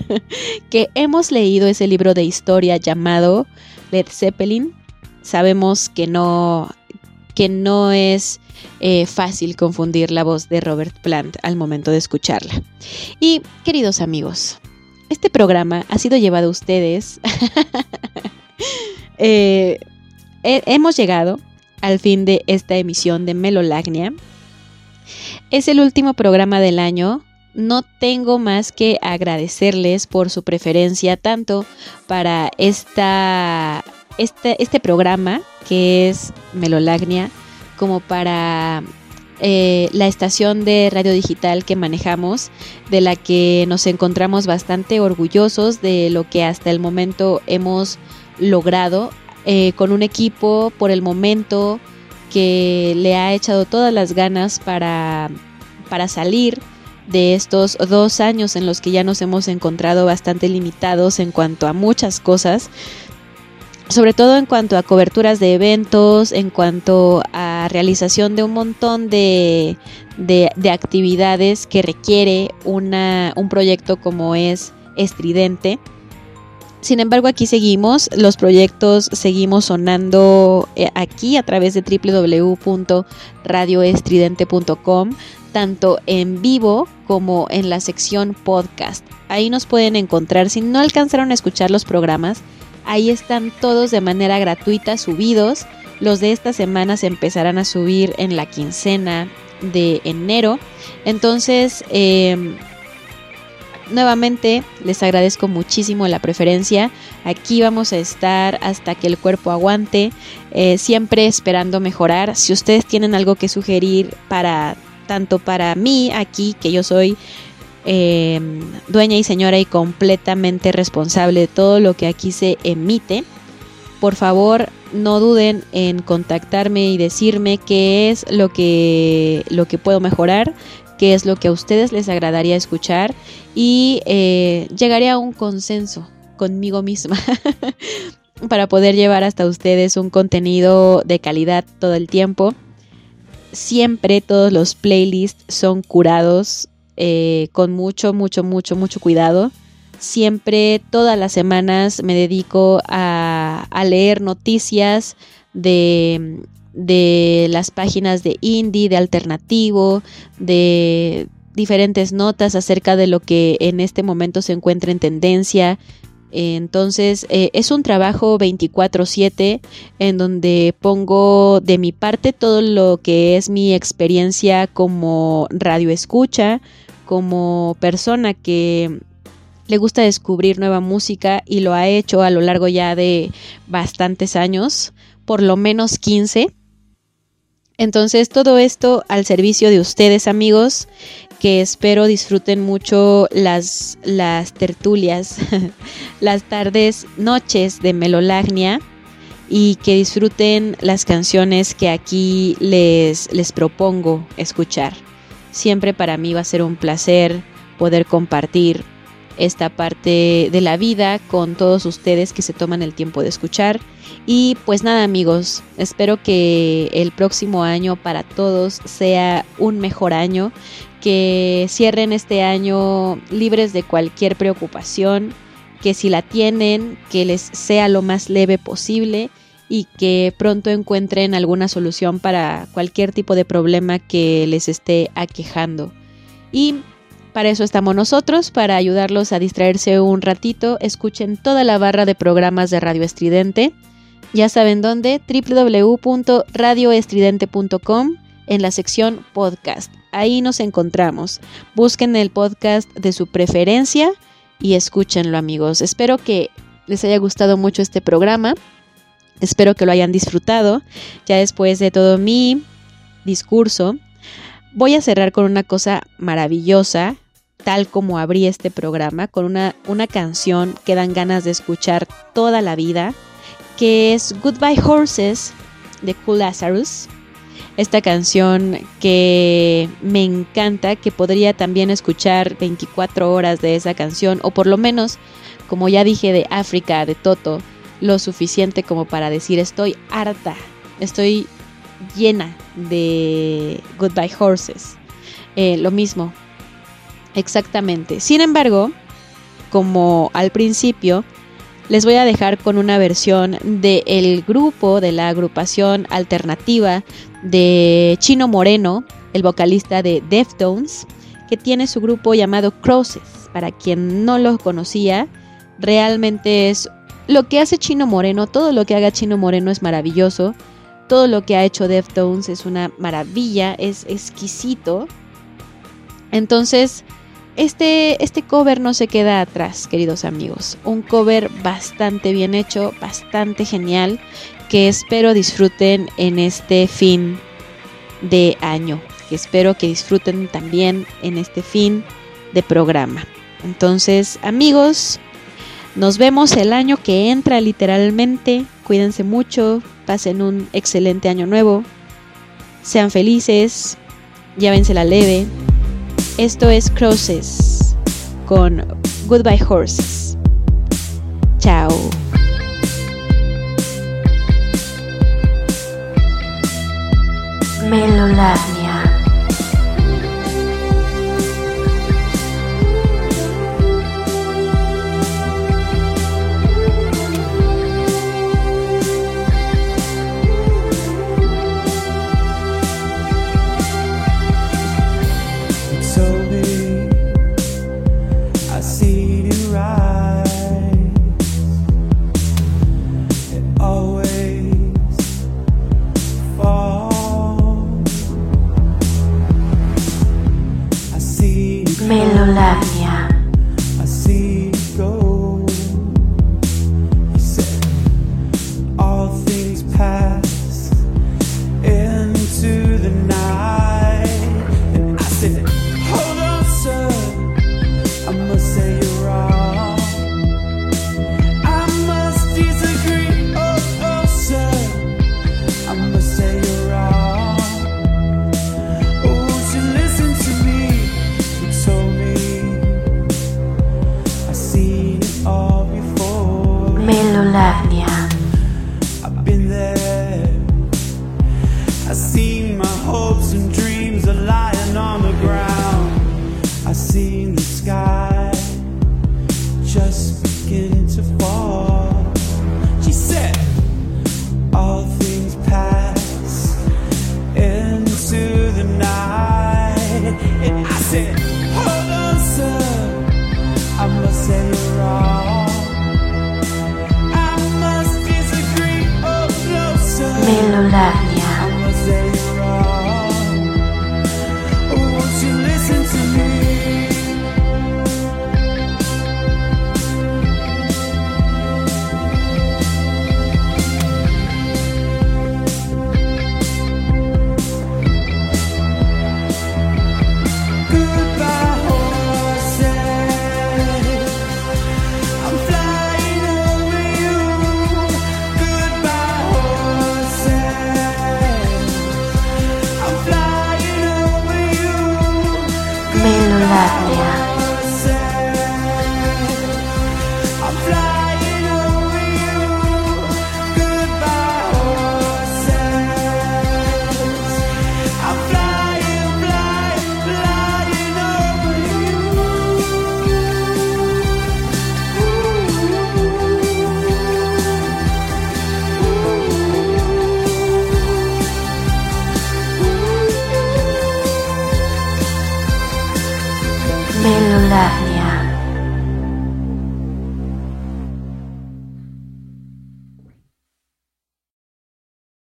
que hemos leído ese libro de historia llamado Led Zeppelin, sabemos que no, que no es eh, fácil confundir la voz de Robert Plant al momento de escucharla. Y queridos amigos, este programa ha sido llevado a ustedes. Eh, he- hemos llegado al fin de esta emisión de Melolagnia. Es el último programa del año. No tengo más que agradecerles por su preferencia tanto para esta, este, este programa que es Melolagnia como para eh, la estación de radio digital que manejamos, de la que nos encontramos bastante orgullosos de lo que hasta el momento hemos logrado eh, con un equipo por el momento que le ha echado todas las ganas para, para salir de estos dos años en los que ya nos hemos encontrado bastante limitados en cuanto a muchas cosas, sobre todo en cuanto a coberturas de eventos, en cuanto a realización de un montón de, de, de actividades que requiere una, un proyecto como es Estridente. Sin embargo, aquí seguimos, los proyectos seguimos sonando eh, aquí a través de www.radioestridente.com, tanto en vivo como en la sección podcast. Ahí nos pueden encontrar, si no alcanzaron a escuchar los programas, ahí están todos de manera gratuita subidos. Los de esta semana se empezarán a subir en la quincena de enero. Entonces, eh, nuevamente les agradezco muchísimo la preferencia. Aquí vamos a estar hasta que el cuerpo aguante, eh, siempre esperando mejorar. Si ustedes tienen algo que sugerir para tanto para mí aquí, que yo soy eh, dueña y señora y completamente responsable de todo lo que aquí se emite, por favor no duden en contactarme y decirme qué es lo que, lo que puedo mejorar, qué es lo que a ustedes les agradaría escuchar y eh, llegaré a un consenso conmigo misma para poder llevar hasta ustedes un contenido de calidad todo el tiempo. siempre todos los playlists son curados eh, con mucho, mucho, mucho, mucho cuidado. Siempre, todas las semanas me dedico a, a leer noticias de, de las páginas de indie, de alternativo, de diferentes notas acerca de lo que en este momento se encuentra en tendencia. Entonces eh, es un trabajo 24/7 en donde pongo de mi parte todo lo que es mi experiencia como radio escucha, como persona que le gusta descubrir nueva música y lo ha hecho a lo largo ya de bastantes años, por lo menos 15. Entonces todo esto al servicio de ustedes amigos, que espero disfruten mucho las, las tertulias, las tardes, noches de Melolagnia y que disfruten las canciones que aquí les, les propongo escuchar. Siempre para mí va a ser un placer poder compartir esta parte de la vida con todos ustedes que se toman el tiempo de escuchar. Y pues nada amigos, espero que el próximo año para todos sea un mejor año, que cierren este año libres de cualquier preocupación, que si la tienen, que les sea lo más leve posible y que pronto encuentren alguna solución para cualquier tipo de problema que les esté aquejando. Y para eso estamos nosotros, para ayudarlos a distraerse un ratito. Escuchen toda la barra de programas de Radio Estridente. Ya saben dónde, www.radioestridente.com en la sección podcast. Ahí nos encontramos. Busquen el podcast de su preferencia y escúchenlo amigos. Espero que les haya gustado mucho este programa. Espero que lo hayan disfrutado. Ya después de todo mi discurso, voy a cerrar con una cosa maravillosa, tal como abrí este programa, con una, una canción que dan ganas de escuchar toda la vida, que es Goodbye Horses de Cool Lazarus. Esta canción que me encanta, que podría también escuchar 24 horas de esa canción, o por lo menos, como ya dije de África, de Toto, lo suficiente como para decir estoy harta, estoy llena de Goodbye Horses. Eh, lo mismo, exactamente. Sin embargo, como al principio, les voy a dejar con una versión del grupo, de la agrupación alternativa de Chino Moreno, el vocalista de Deftones, que tiene su grupo llamado Crosses. Para quien no lo conocía, realmente es lo que hace Chino Moreno, todo lo que haga Chino Moreno es maravilloso. Todo lo que ha hecho Deftones es una maravilla, es exquisito. Entonces, este, este cover no se queda atrás, queridos amigos. Un cover bastante bien hecho, bastante genial, que espero disfruten en este fin de año. Que espero que disfruten también en este fin de programa. Entonces, amigos, nos vemos el año que entra literalmente. Cuídense mucho, pasen un excelente año nuevo. Sean felices, llévense la leve. Esto es Crosses con Goodbye Horses. Chao.